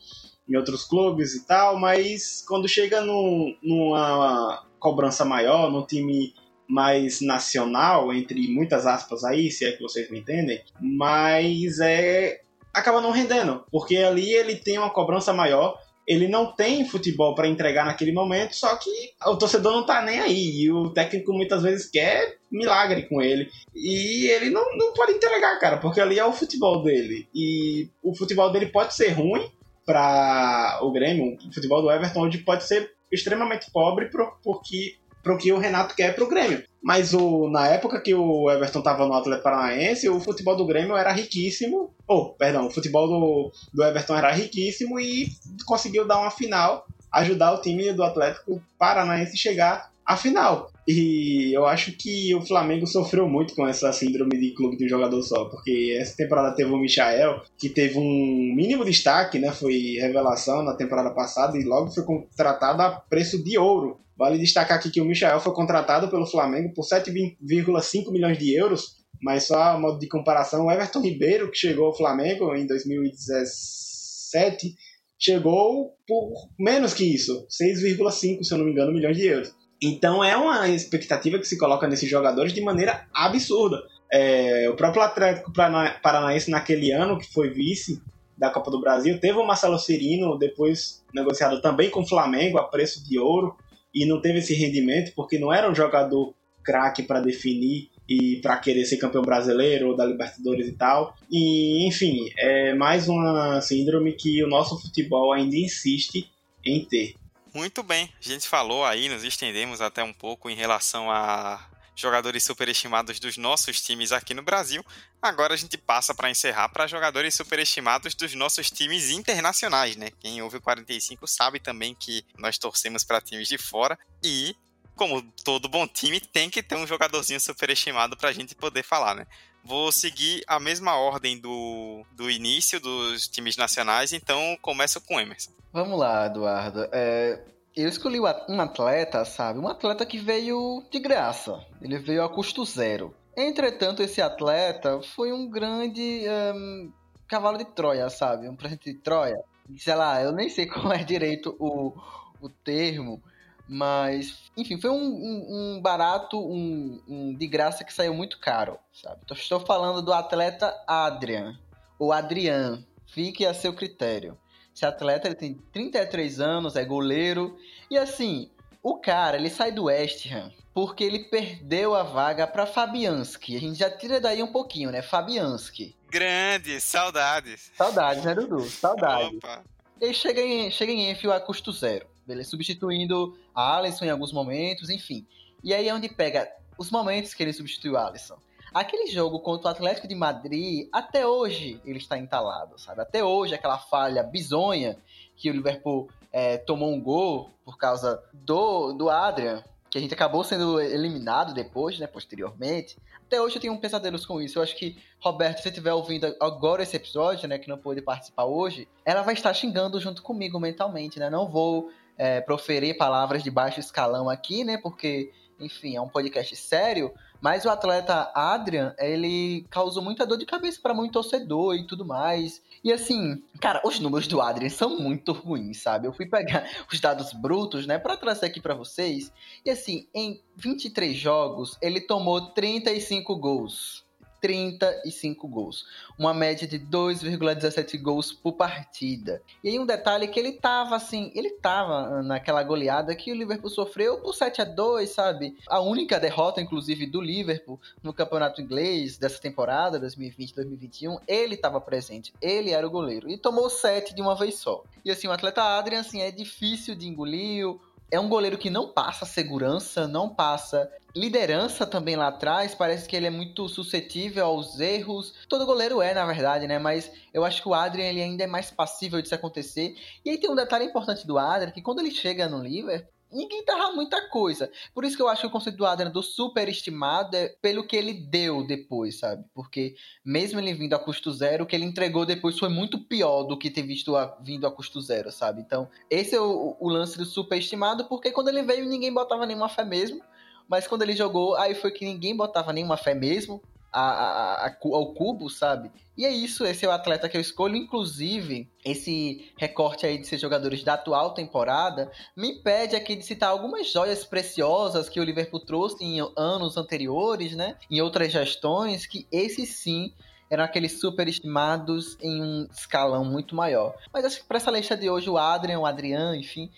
em outros clubes e tal, mas quando chega num, numa cobrança maior, num time mais nacional, entre muitas aspas aí, se é que vocês me entendem, mas é acaba não rendendo, porque ali ele tem uma cobrança maior, ele não tem futebol para entregar naquele momento, só que o torcedor não tá nem aí, e o técnico muitas vezes quer milagre com ele, e ele não, não pode entregar, cara, porque ali é o futebol dele, e o futebol dele pode ser ruim para o Grêmio, o futebol do Everton hoje pode ser extremamente pobre porque para o que o Renato quer para o Grêmio. Mas o, na época que o Everton estava no Atlético Paranaense, o futebol do Grêmio era riquíssimo. Ou, oh, perdão, o futebol do, do Everton era riquíssimo e conseguiu dar uma final, ajudar o time do Atlético Paranaense chegar a final. E eu acho que o Flamengo sofreu muito com essa síndrome de clube de um jogador só, porque essa temporada teve o Michael, que teve um mínimo destaque, né? Foi revelação na temporada passada e logo foi contratado a preço de ouro. Vale destacar aqui que o Michael foi contratado pelo Flamengo por 7,5 milhões de euros, mas só a modo de comparação, o Everton Ribeiro, que chegou ao Flamengo em 2017, chegou por menos que isso, 6,5, se eu não me engano, milhões de euros. Então é uma expectativa que se coloca nesses jogadores de maneira absurda. É, o próprio Atlético Paranaense naquele ano, que foi vice da Copa do Brasil, teve o Marcelo Cirino, depois negociado também com o Flamengo a preço de ouro, e não teve esse rendimento porque não era um jogador craque para definir e para querer ser campeão brasileiro ou da Libertadores e tal. E, enfim, é mais uma síndrome que o nosso futebol ainda insiste em ter. Muito bem, a gente falou aí, nos estendemos até um pouco em relação a jogadores superestimados dos nossos times aqui no Brasil. Agora a gente passa para encerrar para jogadores superestimados dos nossos times internacionais, né? Quem ouve o 45 sabe também que nós torcemos para times de fora e como todo bom time, tem que ter um jogadorzinho superestimado para a gente poder falar, né? Vou seguir a mesma ordem do, do início dos times nacionais, então começo com Emerson. Vamos lá, Eduardo. É, eu escolhi um atleta, sabe? Um atleta que veio de graça. Ele veio a custo zero. Entretanto, esse atleta foi um grande um, cavalo de Troia, sabe? Um presente de Troia. Sei lá, eu nem sei [LAUGHS] qual é direito o, o termo, mas, enfim, foi um, um, um barato, um, um, de graça que saiu muito caro, sabe? Então, estou falando do atleta Adrian, ou Adrian, fique a seu critério. Esse atleta ele tem 33 anos, é goleiro. E assim, o cara ele sai do West Ham porque ele perdeu a vaga para Fabianski. A gente já tira daí um pouquinho, né? Fabianski. Grande, saudades. Saudades, né, Dudu? Saudades. Opa. Ele chega em, chega em Enfield a custo zero. Ele substituindo a Alisson em alguns momentos, enfim. E aí é onde pega os momentos que ele substituiu a Alisson. Aquele jogo contra o Atlético de Madrid, até hoje ele está entalado, sabe? Até hoje aquela falha bizonha que o Liverpool é, tomou um gol por causa do, do Adrian, que a gente acabou sendo eliminado depois, né, posteriormente. Até hoje eu tenho um pesadelos com isso. Eu acho que, Roberto, se você estiver ouvindo agora esse episódio, né, que não pôde participar hoje, ela vai estar xingando junto comigo mentalmente, né? Não vou é, proferir palavras de baixo escalão aqui, né, porque, enfim, é um podcast sério, mas o atleta Adrian, ele causou muita dor de cabeça para muito torcedor e tudo mais. E assim, cara, os números do Adrian são muito ruins, sabe? Eu fui pegar [LAUGHS] os dados brutos, né, para trazer aqui para vocês. E assim, em 23 jogos, ele tomou 35 gols. 35 gols, uma média de 2,17 gols por partida. E aí um detalhe que ele tava assim, ele tava naquela goleada que o Liverpool sofreu por 7 a 2, sabe? A única derrota inclusive do Liverpool no campeonato inglês dessa temporada 2020-2021, ele estava presente, ele era o goleiro e tomou 7 de uma vez só. E assim, o atleta Adrian assim é difícil de engolir, é um goleiro que não passa segurança, não passa liderança também lá atrás. Parece que ele é muito suscetível aos erros. Todo goleiro é, na verdade, né? Mas eu acho que o Adrian ele ainda é mais passível disso acontecer. E aí tem um detalhe importante do Adrian, que quando ele chega no Liverpool, ninguém tava muita coisa. Por isso que eu acho que o conceito do Adrian do superestimado é pelo que ele deu depois, sabe? Porque mesmo ele vindo a custo zero, o que ele entregou depois foi muito pior do que ter visto a, vindo a custo zero, sabe? Então, esse é o, o lance do superestimado, porque quando ele veio ninguém botava nenhuma fé mesmo. Mas quando ele jogou, aí foi que ninguém botava nenhuma fé mesmo a, a, ao cubo, sabe? E é isso, esse é o atleta que eu escolho. Inclusive, esse recorte aí de ser jogadores da atual temporada me impede aqui de citar algumas joias preciosas que o Liverpool trouxe em anos anteriores, né? Em outras gestões, que esses sim eram aqueles superestimados em um escalão muito maior. Mas acho que para essa lista de hoje, o Adrian, o Adrian, enfim,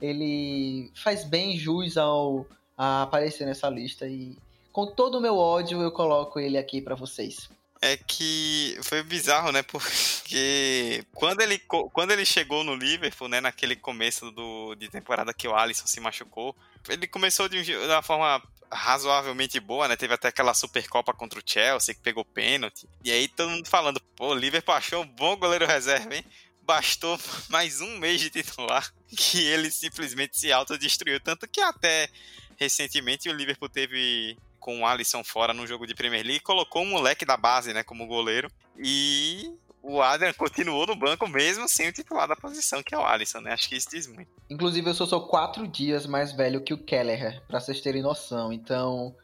ele faz bem jus ao a aparecer nessa lista e com todo o meu ódio, eu coloco ele aqui para vocês. É que foi bizarro, né? [LAUGHS] Porque quando ele, quando ele chegou no Liverpool, né? Naquele começo do, de temporada que o Alisson se machucou, ele começou de, uma forma razoavelmente boa, né? Teve até aquela Supercopa contra o Chelsea, que pegou pênalti. E aí todo mundo falando, pô, o Liverpool achou um bom goleiro reserva, hein? Bastou [LAUGHS] mais um mês de titular [LAUGHS] que ele simplesmente se autodestruiu. Tanto que até recentemente o Liverpool teve com o Alisson fora no jogo de Premier League, colocou um moleque da base, né, como goleiro. E o Adrian [LAUGHS] continuou no banco mesmo sem o titular da posição, que é o Alisson, né? Acho que isso diz muito. Inclusive, eu sou quatro dias mais velho que o Kelleher, pra vocês terem noção. Então,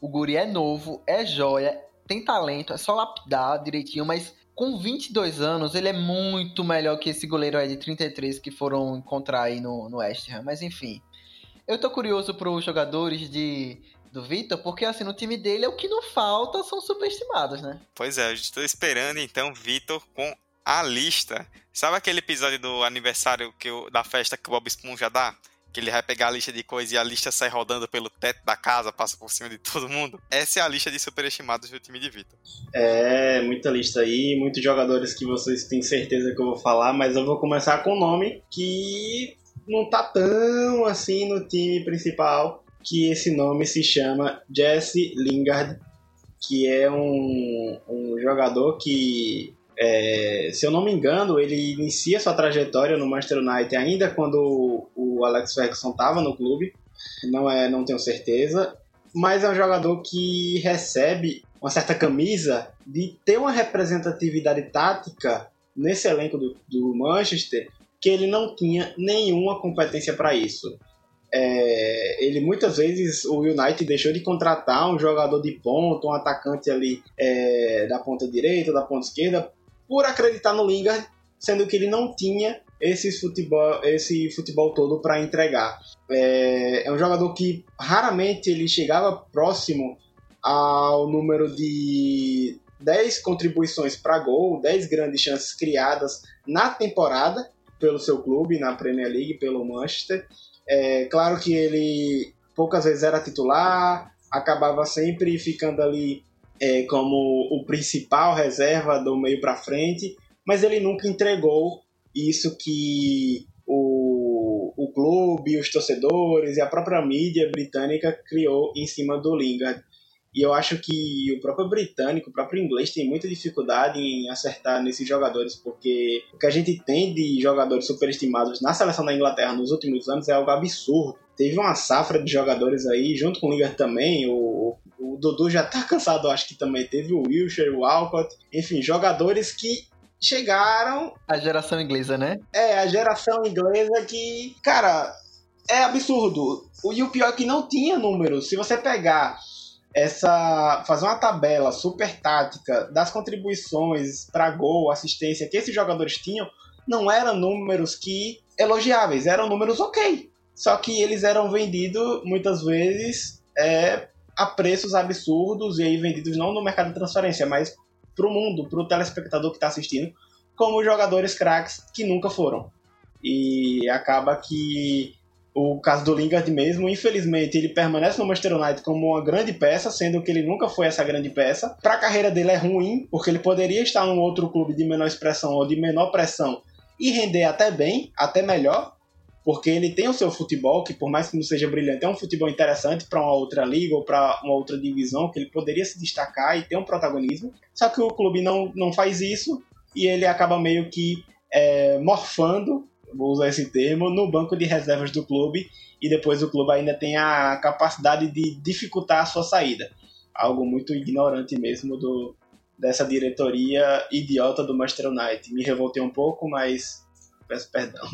o Guri é novo, é joia, tem talento, é só lapidar direitinho, mas com 22 anos, ele é muito melhor que esse goleiro aí de 33 que foram encontrar aí no, no West Ham. Mas enfim, eu tô curioso pros jogadores de do Vitor, porque assim, no time dele é o que não falta são superestimados, né? Pois é, eu estou esperando então Vitor com a lista. Sabe aquele episódio do aniversário que eu, da festa que o Bob Esponja dá? Que ele vai pegar a lista de coisas e a lista sai rodando pelo teto da casa, passa por cima de todo mundo. Essa é a lista de superestimados do time de Vitor. É, muita lista aí, muitos jogadores que vocês têm certeza que eu vou falar, mas eu vou começar com um nome que não tá tão assim no time principal, que esse nome se chama Jesse Lingard, que é um, um jogador que, é, se eu não me engano, ele inicia sua trajetória no Manchester United ainda quando o Alex Ferguson estava no clube, não, é, não tenho certeza, mas é um jogador que recebe uma certa camisa de ter uma representatividade tática nesse elenco do, do Manchester que ele não tinha nenhuma competência para isso. É, ele muitas vezes o United deixou de contratar um jogador de ponta, um atacante ali é, da ponta direita, da ponta esquerda, por acreditar no Lingard, sendo que ele não tinha esse futebol, esse futebol todo para entregar. É, é um jogador que raramente ele chegava próximo ao número de 10 contribuições para gol, 10 grandes chances criadas na temporada pelo seu clube, na Premier League, pelo Manchester. É, claro que ele poucas vezes era titular, acabava sempre ficando ali é, como o principal reserva do meio para frente, mas ele nunca entregou isso que o, o clube, os torcedores e a própria mídia britânica criou em cima do Lingard. E eu acho que o próprio britânico, o próprio inglês tem muita dificuldade em acertar nesses jogadores, porque o que a gente tem de jogadores superestimados na seleção da Inglaterra nos últimos anos é algo absurdo. Teve uma safra de jogadores aí, junto com o Lingard também, o, o Dudu já tá [LAUGHS] cansado, acho que também teve o Wilshere, o Alcott, enfim, jogadores que chegaram. A geração inglesa, né? É, a geração inglesa que, cara, é absurdo. E o pior é que não tinha números. Se você pegar essa fazer uma tabela super tática das contribuições para gol, assistência que esses jogadores tinham, não eram números que elogiáveis, eram números ok. Só que eles eram vendidos muitas vezes é, a preços absurdos e aí vendidos não no mercado de transferência, mas para o mundo, para o telespectador que está assistindo, como jogadores craques que nunca foram. E acaba que o caso do Lingard mesmo, infelizmente, ele permanece no Manchester United como uma grande peça, sendo que ele nunca foi essa grande peça. Para a carreira dele é ruim, porque ele poderia estar num outro clube de menor expressão ou de menor pressão e render até bem, até melhor, porque ele tem o seu futebol, que por mais que não seja brilhante, é um futebol interessante para uma outra liga ou para uma outra divisão, que ele poderia se destacar e ter um protagonismo. Só que o clube não, não faz isso e ele acaba meio que é, morfando vou usar esse termo, no banco de reservas do clube e depois o clube ainda tem a capacidade de dificultar a sua saída. Algo muito ignorante mesmo do, dessa diretoria idiota do Manchester United. Me revoltei um pouco, mas peço perdão.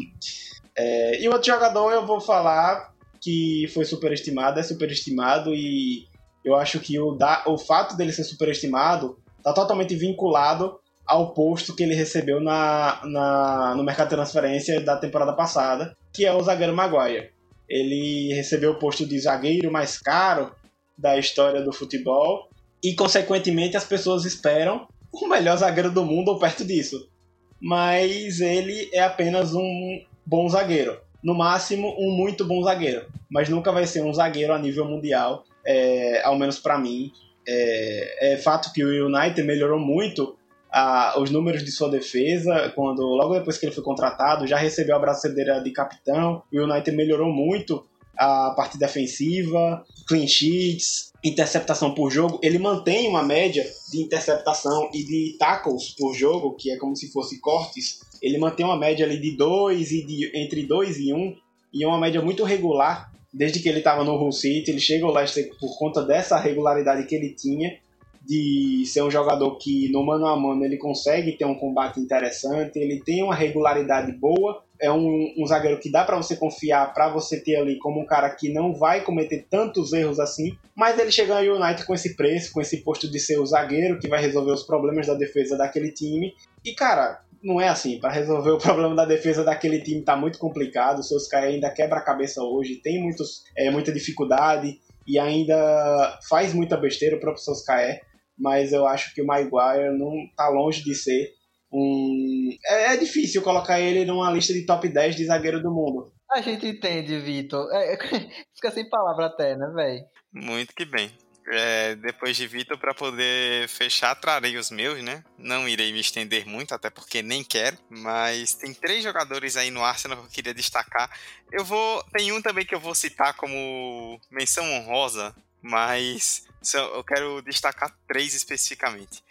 É, e outro jogador eu vou falar que foi superestimado, é superestimado e eu acho que o, da, o fato dele ser superestimado está totalmente vinculado ao posto que ele recebeu na, na, no mercado de transferência da temporada passada, que é o zagueiro Maguire. Ele recebeu o posto de zagueiro mais caro da história do futebol e, consequentemente, as pessoas esperam o melhor zagueiro do mundo ou perto disso. Mas ele é apenas um bom zagueiro. No máximo, um muito bom zagueiro. Mas nunca vai ser um zagueiro a nível mundial, é, ao menos para mim. É, é fato que o United melhorou muito a, os números de sua defesa, quando logo depois que ele foi contratado, já recebeu a braçadeira de capitão, e o United melhorou muito a parte defensiva, clean sheets, interceptação por jogo. Ele mantém uma média de interceptação e de tackles por jogo, que é como se fosse cortes. Ele mantém uma média ali de 2 e de entre 2 e 1 um, e uma média muito regular desde que ele estava no Hull City, ele chega ao Leicester por conta dessa regularidade que ele tinha de ser um jogador que no mano a mano ele consegue ter um combate interessante, ele tem uma regularidade boa, é um, um zagueiro que dá para você confiar, para você ter ali como um cara que não vai cometer tantos erros assim, mas ele chega ao United com esse preço, com esse posto de ser o zagueiro que vai resolver os problemas da defesa daquele time. E cara, não é assim, para resolver o [LAUGHS] problema da defesa daquele time tá muito complicado, o seus ainda quebra a cabeça hoje, tem muitos, é, muita dificuldade e ainda faz muita besteira o próprio Soscaé mas eu acho que o Maguire não tá longe de ser um. É, é, difícil colocar ele numa lista de top 10 de zagueiro do mundo. A gente entende, Vitor. É, [LAUGHS] fica sem palavra até, né, velho? Muito que bem. É, depois de Vitor, para poder fechar, trarei os meus, né? Não irei me estender muito, até porque nem quero. Mas tem três jogadores aí no Arsenal que eu queria destacar. Eu vou. Tem um também que eu vou citar como menção honrosa, mas eu quero destacar três especificamente.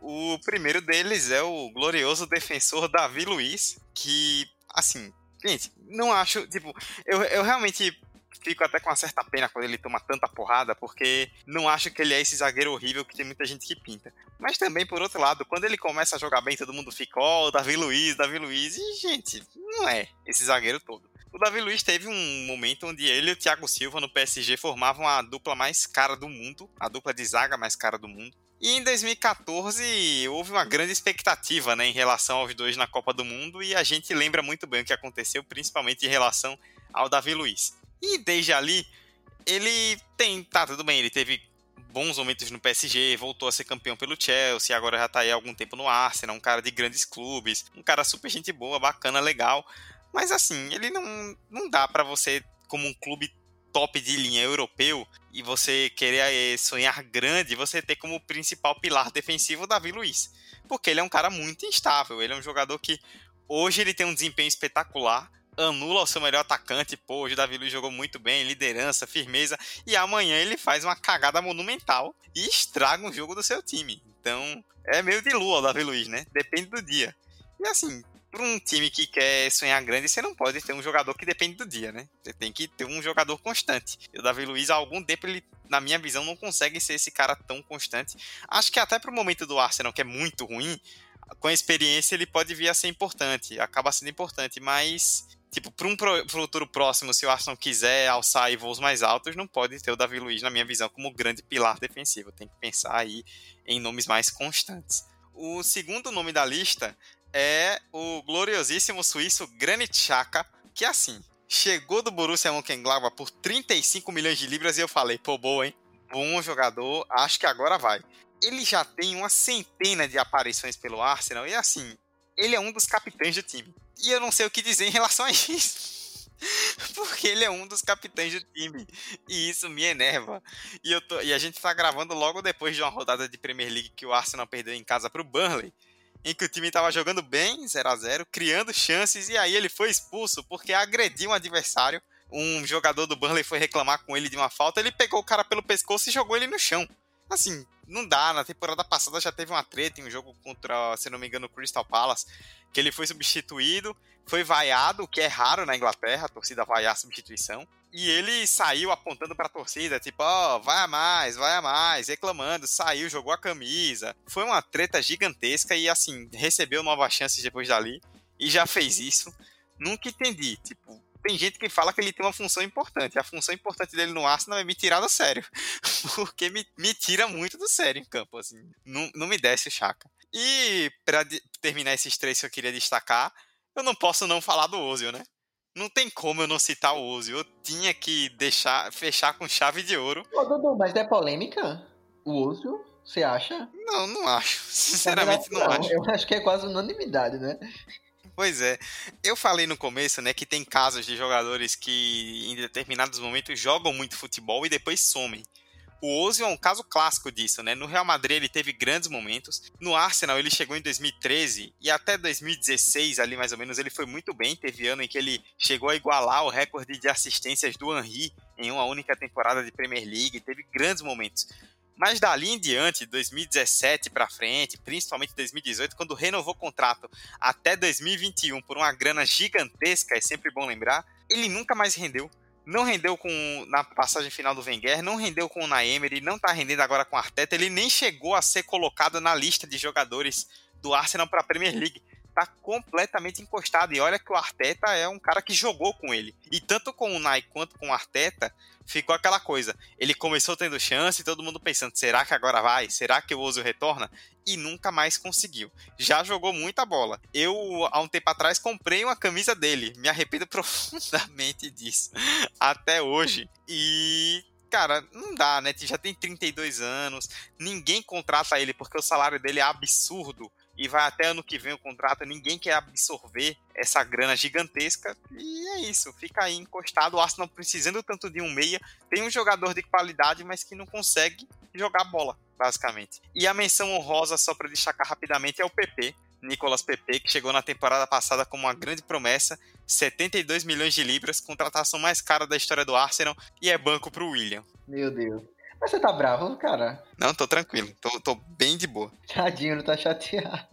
O primeiro deles é o glorioso defensor Davi Luiz, que, assim, gente, não acho, tipo, eu, eu realmente fico até com uma certa pena quando ele toma tanta porrada, porque não acho que ele é esse zagueiro horrível que tem muita gente que pinta. Mas também, por outro lado, quando ele começa a jogar bem, todo mundo fica, ó, oh, Davi Luiz, Davi Luiz, e, gente, não é esse zagueiro todo. O Davi Luiz teve um momento onde ele e o Thiago Silva no PSG formavam a dupla mais cara do mundo, a dupla de zaga mais cara do mundo. E em 2014 houve uma grande expectativa né, em relação aos dois na Copa do Mundo e a gente lembra muito bem o que aconteceu, principalmente em relação ao Davi Luiz. E desde ali, ele tem. Tá, tudo bem, ele teve bons momentos no PSG, voltou a ser campeão pelo Chelsea, agora já tá aí há algum tempo no Arsenal, um cara de grandes clubes, um cara super gente boa, bacana, legal. Mas assim, ele não, não dá para você, como um clube top de linha europeu, e você querer eh, sonhar grande, você ter como principal pilar defensivo o Davi Luiz. Porque ele é um cara muito instável, ele é um jogador que hoje ele tem um desempenho espetacular, anula o seu melhor atacante, pô, hoje o Davi Luiz jogou muito bem, liderança, firmeza, e amanhã ele faz uma cagada monumental e estraga o jogo do seu time. Então, é meio de lua o Davi Luiz, né? Depende do dia. E assim, para um time que quer sonhar grande, você não pode ter um jogador que depende do dia, né? Você tem que ter um jogador constante. E o Davi Luiz, há algum tempo, ele, na minha visão, não consegue ser esse cara tão constante. Acho que até para o momento do Arsenal, que é muito ruim, com a experiência ele pode vir a ser importante, acaba sendo importante, mas tipo, para um futuro próximo, se o Arsenal quiser alçar aí voos mais altos, não pode ter o Davi Luiz, na minha visão, como grande pilar defensivo. Tem que pensar aí em nomes mais constantes. O segundo nome da lista é o gloriosíssimo suíço Granit Xhaka, que assim, chegou do Borussia Mönchengladbach por 35 milhões de libras e eu falei, pô, boa, hein? Bom jogador, acho que agora vai. Ele já tem uma centena de aparições pelo Arsenal e assim, ele é um dos capitães do time. E eu não sei o que dizer em relação a [LAUGHS] isso. Porque ele é um dos capitães do time. E isso me enerva. E, eu tô, e a gente tá gravando logo depois de uma rodada de Premier League que o Arsenal perdeu em casa pro Burnley em que o time estava jogando bem, 0 a 0 criando chances, e aí ele foi expulso porque agrediu um adversário. Um jogador do Burnley foi reclamar com ele de uma falta, ele pegou o cara pelo pescoço e jogou ele no chão. Assim, não dá. Na temporada passada já teve uma treta em um jogo contra, se não me engano, o Crystal Palace, que ele foi substituído, foi vaiado, o que é raro na Inglaterra, a torcida vaiar a substituição. E ele saiu apontando pra torcida, tipo, ó, oh, vai a mais, vai a mais, reclamando, saiu, jogou a camisa. Foi uma treta gigantesca e, assim, recebeu novas chances depois dali e já fez isso. Nunca entendi, tipo, tem gente que fala que ele tem uma função importante. A função importante dele no Arsenal é me tirar do sério. [LAUGHS] Porque me, me tira muito do sério em campo, assim. Não, não me desce o chaca. E para terminar esses três que eu queria destacar, eu não posso não falar do Ozil, né? não tem como eu não citar o Ozil. Eu tinha que deixar, fechar com chave de ouro. Ô, Dudu, mas é polêmica? O Ozil? Você acha? Não, não acho. Sinceramente, não, não acho. Eu acho que é quase unanimidade, né? Pois é. Eu falei no começo, né, que tem casos de jogadores que em determinados momentos jogam muito futebol e depois somem. O Ozil é um caso clássico disso, né? No Real Madrid ele teve grandes momentos. No Arsenal ele chegou em 2013 e até 2016 ali mais ou menos ele foi muito bem. Teve ano em que ele chegou a igualar o recorde de assistências do Henry em uma única temporada de Premier League. Teve grandes momentos. Mas dali em diante, 2017 para frente, principalmente 2018, quando renovou o contrato até 2021 por uma grana gigantesca, é sempre bom lembrar, ele nunca mais rendeu não rendeu com na passagem final do Wenger, não rendeu com o Naemery, não tá rendendo agora com o Arteta, ele nem chegou a ser colocado na lista de jogadores do Arsenal para a Premier League. Tá completamente encostado. E olha que o Arteta é um cara que jogou com ele. E tanto com o Nai quanto com o Arteta, ficou aquela coisa. Ele começou tendo chance e todo mundo pensando: será que agora vai? Será que o Ozil retorna? E nunca mais conseguiu. Já jogou muita bola. Eu, há um tempo atrás, comprei uma camisa dele. Me arrependo [LAUGHS] profundamente disso. Até hoje. E cara, não dá, né? Já tem 32 anos, ninguém contrata ele porque o salário dele é absurdo e vai até ano que vem o contrato, ninguém quer absorver essa grana gigantesca e é isso, fica aí encostado. O Arsenal precisando tanto de um meia, tem um jogador de qualidade, mas que não consegue jogar bola, basicamente. E a menção honrosa, só para destacar rapidamente, é o PP, Nicolas Pepe, que chegou na temporada passada como uma grande promessa, 72 milhões de libras, contratação mais cara da história do Arsenal e é banco pro William. Meu Deus. Mas você tá bravo, cara? Não, tô tranquilo. Tô, tô bem de boa. Tadinho, não tá chateado.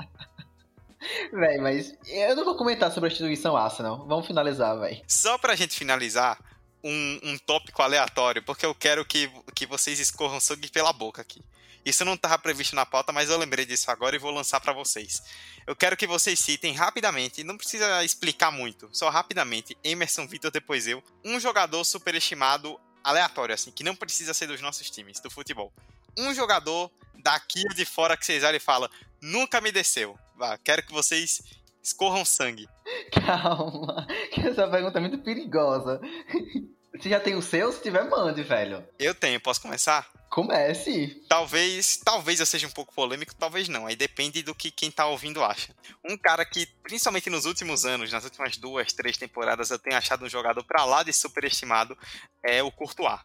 [LAUGHS] Véi, mas eu não vou comentar sobre a instituição Arsenal. Vamos finalizar, véi. Só pra gente finalizar, um, um tópico aleatório, porque eu quero que, que vocês escorram sangue pela boca aqui. Isso não estava previsto na pauta, mas eu lembrei disso agora e vou lançar para vocês. Eu quero que vocês citem rapidamente, não precisa explicar muito, só rapidamente, Emerson Vitor depois eu, um jogador superestimado aleatório, assim, que não precisa ser dos nossos times, do futebol. Um jogador daqui de fora que vocês olham e falam, nunca me desceu. Vá, quero que vocês escorram sangue. Calma, [LAUGHS] que essa pergunta é muito perigosa. [LAUGHS] Você já tem o seu? Se tiver, mande, velho. Eu tenho, posso começar? Comece. Talvez, talvez eu seja um pouco polêmico, talvez não. Aí depende do que quem tá ouvindo acha. Um cara que, principalmente nos últimos anos, nas últimas duas, três temporadas, eu tenho achado um jogador para lá de superestimado é o Courtois,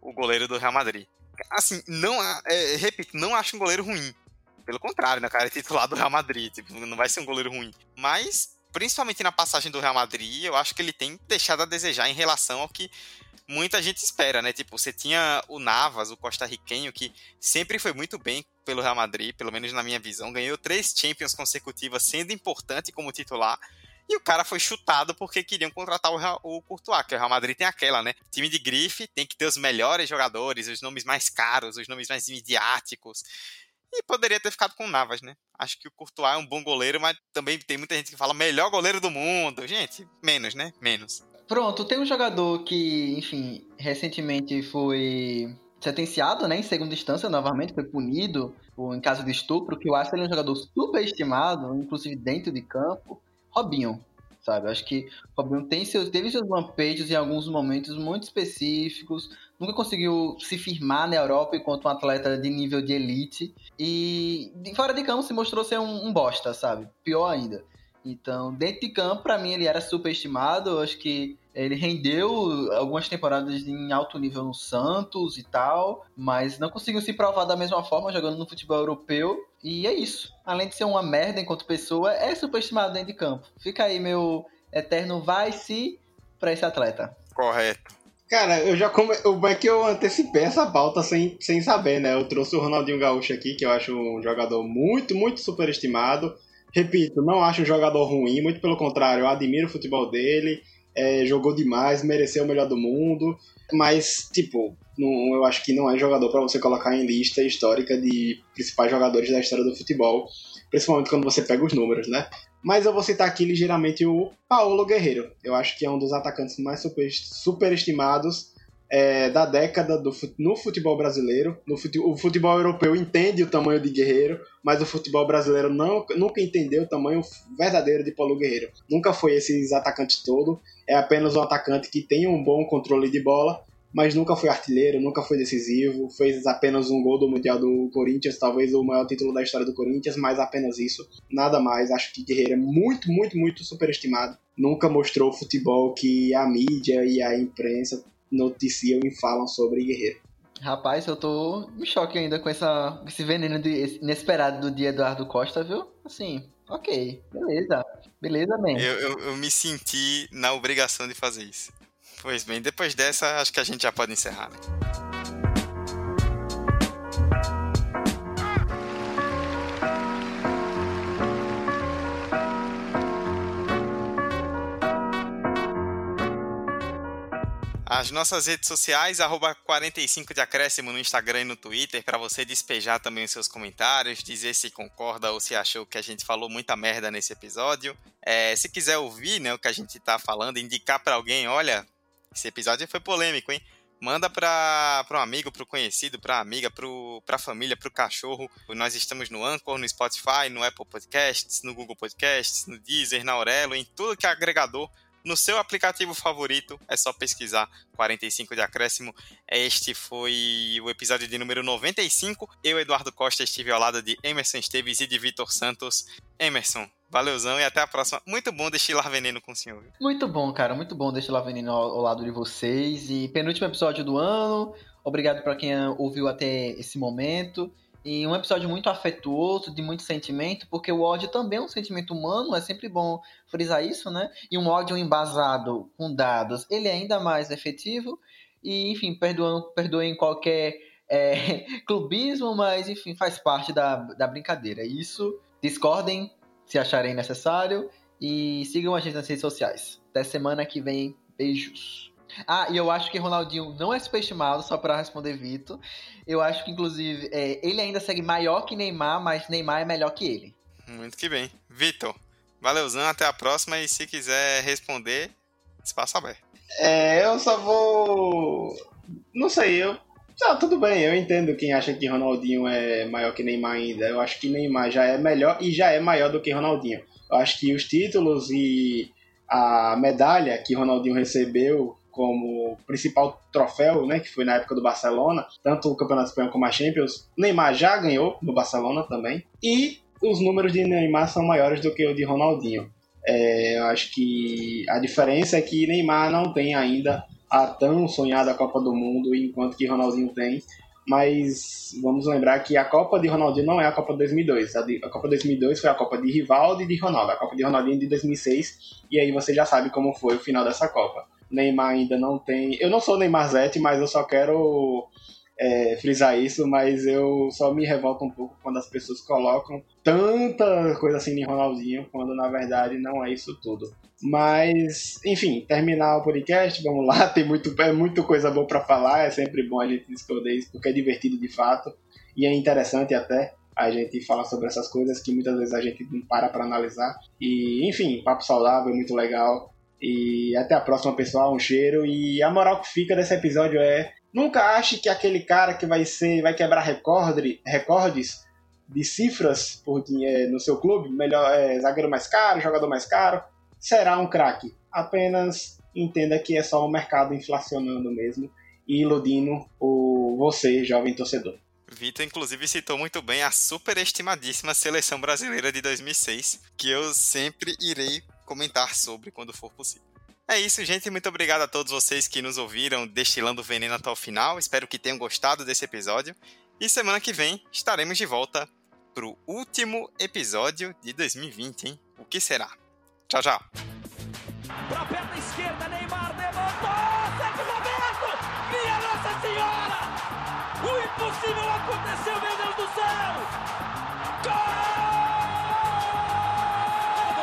o goleiro do Real Madrid. Assim, não, é, repito, não acho um goleiro ruim. Pelo contrário, né, cara, é titular do Real Madrid, tipo, não vai ser um goleiro ruim. Mas, principalmente na passagem do Real Madrid, eu acho que ele tem deixado a desejar em relação ao que muita gente espera, né? Tipo, você tinha o Navas, o costarriquenho, que sempre foi muito bem pelo Real Madrid, pelo menos na minha visão, ganhou três Champions consecutivas, sendo importante como titular. E o cara foi chutado porque queriam contratar o, Real, o Courtois, que o Real Madrid tem aquela, né? Time de grife tem que ter os melhores jogadores, os nomes mais caros, os nomes mais midiáticos. E poderia ter ficado com o Navas, né? Acho que o Courtois é um bom goleiro, mas também tem muita gente que fala melhor goleiro do mundo. Gente, menos, né? Menos. Pronto, tem um jogador que, enfim, recentemente foi sentenciado, né, em segunda instância, novamente, foi punido por, em caso de estupro, que eu acho que ele é um jogador super estimado, inclusive dentro de campo, Robinho, sabe? Eu acho que Robinho tem seus, teve seus lampejos em alguns momentos muito específicos, nunca conseguiu se firmar na Europa enquanto um atleta de nível de elite, e fora de campo se mostrou ser um, um bosta, sabe? Pior ainda. Então, dentro de campo, para mim, ele era super estimado. Eu acho que ele rendeu algumas temporadas em alto nível no Santos e tal, mas não conseguiu se provar da mesma forma jogando no futebol europeu. E é isso. Além de ser uma merda enquanto pessoa, é superestimado dentro de campo. Fica aí meu eterno vai-se para esse atleta. Correto. Cara, eu já come... o é que eu antecipei essa pauta sem, sem saber, né? Eu trouxe o Ronaldinho Gaúcho aqui, que eu acho um jogador muito, muito superestimado. Repito, não acho um jogador ruim, muito pelo contrário, eu admiro o futebol dele é, jogou demais, mereceu o melhor do mundo, mas, tipo, não, eu acho que não é jogador para você colocar em lista histórica de principais jogadores da história do futebol, principalmente quando você pega os números, né? Mas eu vou citar aqui ligeiramente o Paulo Guerreiro. Eu acho que é um dos atacantes mais super, superestimados é, da década do, no futebol brasileiro. No futebol, o futebol europeu entende o tamanho de Guerreiro, mas o futebol brasileiro não, nunca entendeu o tamanho verdadeiro de Paulo Guerreiro. Nunca foi esse atacante todo. É apenas um atacante que tem um bom controle de bola, mas nunca foi artilheiro, nunca foi decisivo. Fez apenas um gol do Mundial do Corinthians, talvez o maior título da história do Corinthians, mas apenas isso. Nada mais. Acho que Guerreiro é muito, muito, muito superestimado. Nunca mostrou o futebol que a mídia e a imprensa noticiam e falam sobre Guerreiro. Rapaz, eu tô em choque ainda com essa, esse veneno de, inesperado do dia Eduardo Costa, viu? Assim, ok, beleza. Beleza, man. Eu, eu, eu me senti na obrigação de fazer isso. Pois bem, depois dessa, acho que a gente já pode encerrar, né? As nossas redes sociais, arroba 45 de acréscimo no Instagram e no Twitter, para você despejar também os seus comentários, dizer se concorda ou se achou que a gente falou muita merda nesse episódio. É, se quiser ouvir né, o que a gente tá falando, indicar para alguém, olha, esse episódio foi polêmico, hein? Manda para um amigo, para o conhecido, para amiga, para a família, para o cachorro. Nós estamos no Anchor, no Spotify, no Apple Podcasts, no Google Podcasts, no Deezer, na Aurelo, em tudo que é agregador no seu aplicativo favorito. É só pesquisar 45 de acréscimo. Este foi o episódio de número 95. Eu, Eduardo Costa, estive ao lado de Emerson Esteves e de Vitor Santos. Emerson, Valeuzão e até a próxima. Muito bom destilar veneno com o senhor. Muito bom, cara. Muito bom destilar veneno ao, ao lado de vocês. E penúltimo episódio do ano. Obrigado para quem ouviu até esse momento. E um episódio muito afetuoso, de muito sentimento, porque o ódio também é um sentimento humano, é sempre bom frisar isso, né? E um ódio embasado com dados, ele é ainda mais efetivo. E, enfim, perdoem, qualquer é, [LAUGHS] clubismo, mas, enfim, faz parte da, da brincadeira. Isso, discordem se acharem necessário e sigam a gente nas redes sociais. Até semana que vem. Beijos. Ah, e eu acho que Ronaldinho não é superestimado, só para responder Vitor. Eu acho que, inclusive, é, ele ainda segue maior que Neymar, mas Neymar é melhor que ele. Muito que bem. Vitor, valeuzão, até a próxima. E se quiser responder, espaço aberto. É, eu só vou. Não sei, eu Tá, tudo bem, eu entendo quem acha que Ronaldinho é maior que Neymar ainda. Eu acho que Neymar já é melhor e já é maior do que Ronaldinho. Eu acho que os títulos e a medalha que Ronaldinho recebeu como principal troféu, né, que foi na época do Barcelona, tanto o Campeonato Espanhol como a Champions, Neymar já ganhou no Barcelona também. E os números de Neymar são maiores do que o de Ronaldinho. É, eu acho que a diferença é que Neymar não tem ainda a tão sonhada Copa do Mundo, enquanto que Ronaldinho tem. Mas vamos lembrar que a Copa de Ronaldinho não é a Copa de 2002. A, de, a Copa de 2002 foi a Copa de Rivaldo e de Ronaldo. A Copa de Ronaldinho de 2006. E aí você já sabe como foi o final dessa Copa. Neymar ainda não tem. Eu não sou Neymar Zete, mas eu só quero é, frisar isso, mas eu só me revolto um pouco quando as pessoas colocam tanta coisa assim em Ronaldinho, quando na verdade não é isso tudo. Mas, enfim, terminar o podcast, vamos lá, [LAUGHS] tem muito, é muito coisa boa para falar, é sempre bom a gente discutir isso, porque é divertido de fato, e é interessante até a gente falar sobre essas coisas que muitas vezes a gente não para para analisar. E, enfim, papo saudável, muito legal. E até a próxima, pessoal. Um cheiro. E a moral que fica desse episódio é Nunca ache que aquele cara que vai ser, vai quebrar recorde, recordes de cifras por dinheiro no seu clube, melhor é, zagueiro mais caro, jogador mais caro, será um craque. Apenas entenda que é só o mercado inflacionando mesmo e iludindo o você, jovem torcedor. Vitor, inclusive, citou muito bem a superestimadíssima seleção brasileira de 2006, que eu sempre irei comentar sobre quando for possível. É isso, gente. Muito obrigado a todos vocês que nos ouviram destilando veneno até o final. Espero que tenham gostado desse episódio. E semana que vem estaremos de volta pro último episódio de 2020, hein? O que será? Tchau, tchau. Pra perna esquerda, Neymar levantou! Minha Nossa Senhora! O impossível aconteceu, meu Deus do céu! Gol!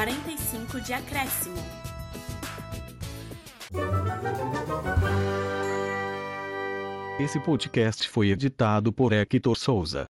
45 de acréscimo. Esse podcast foi editado por Hector Souza.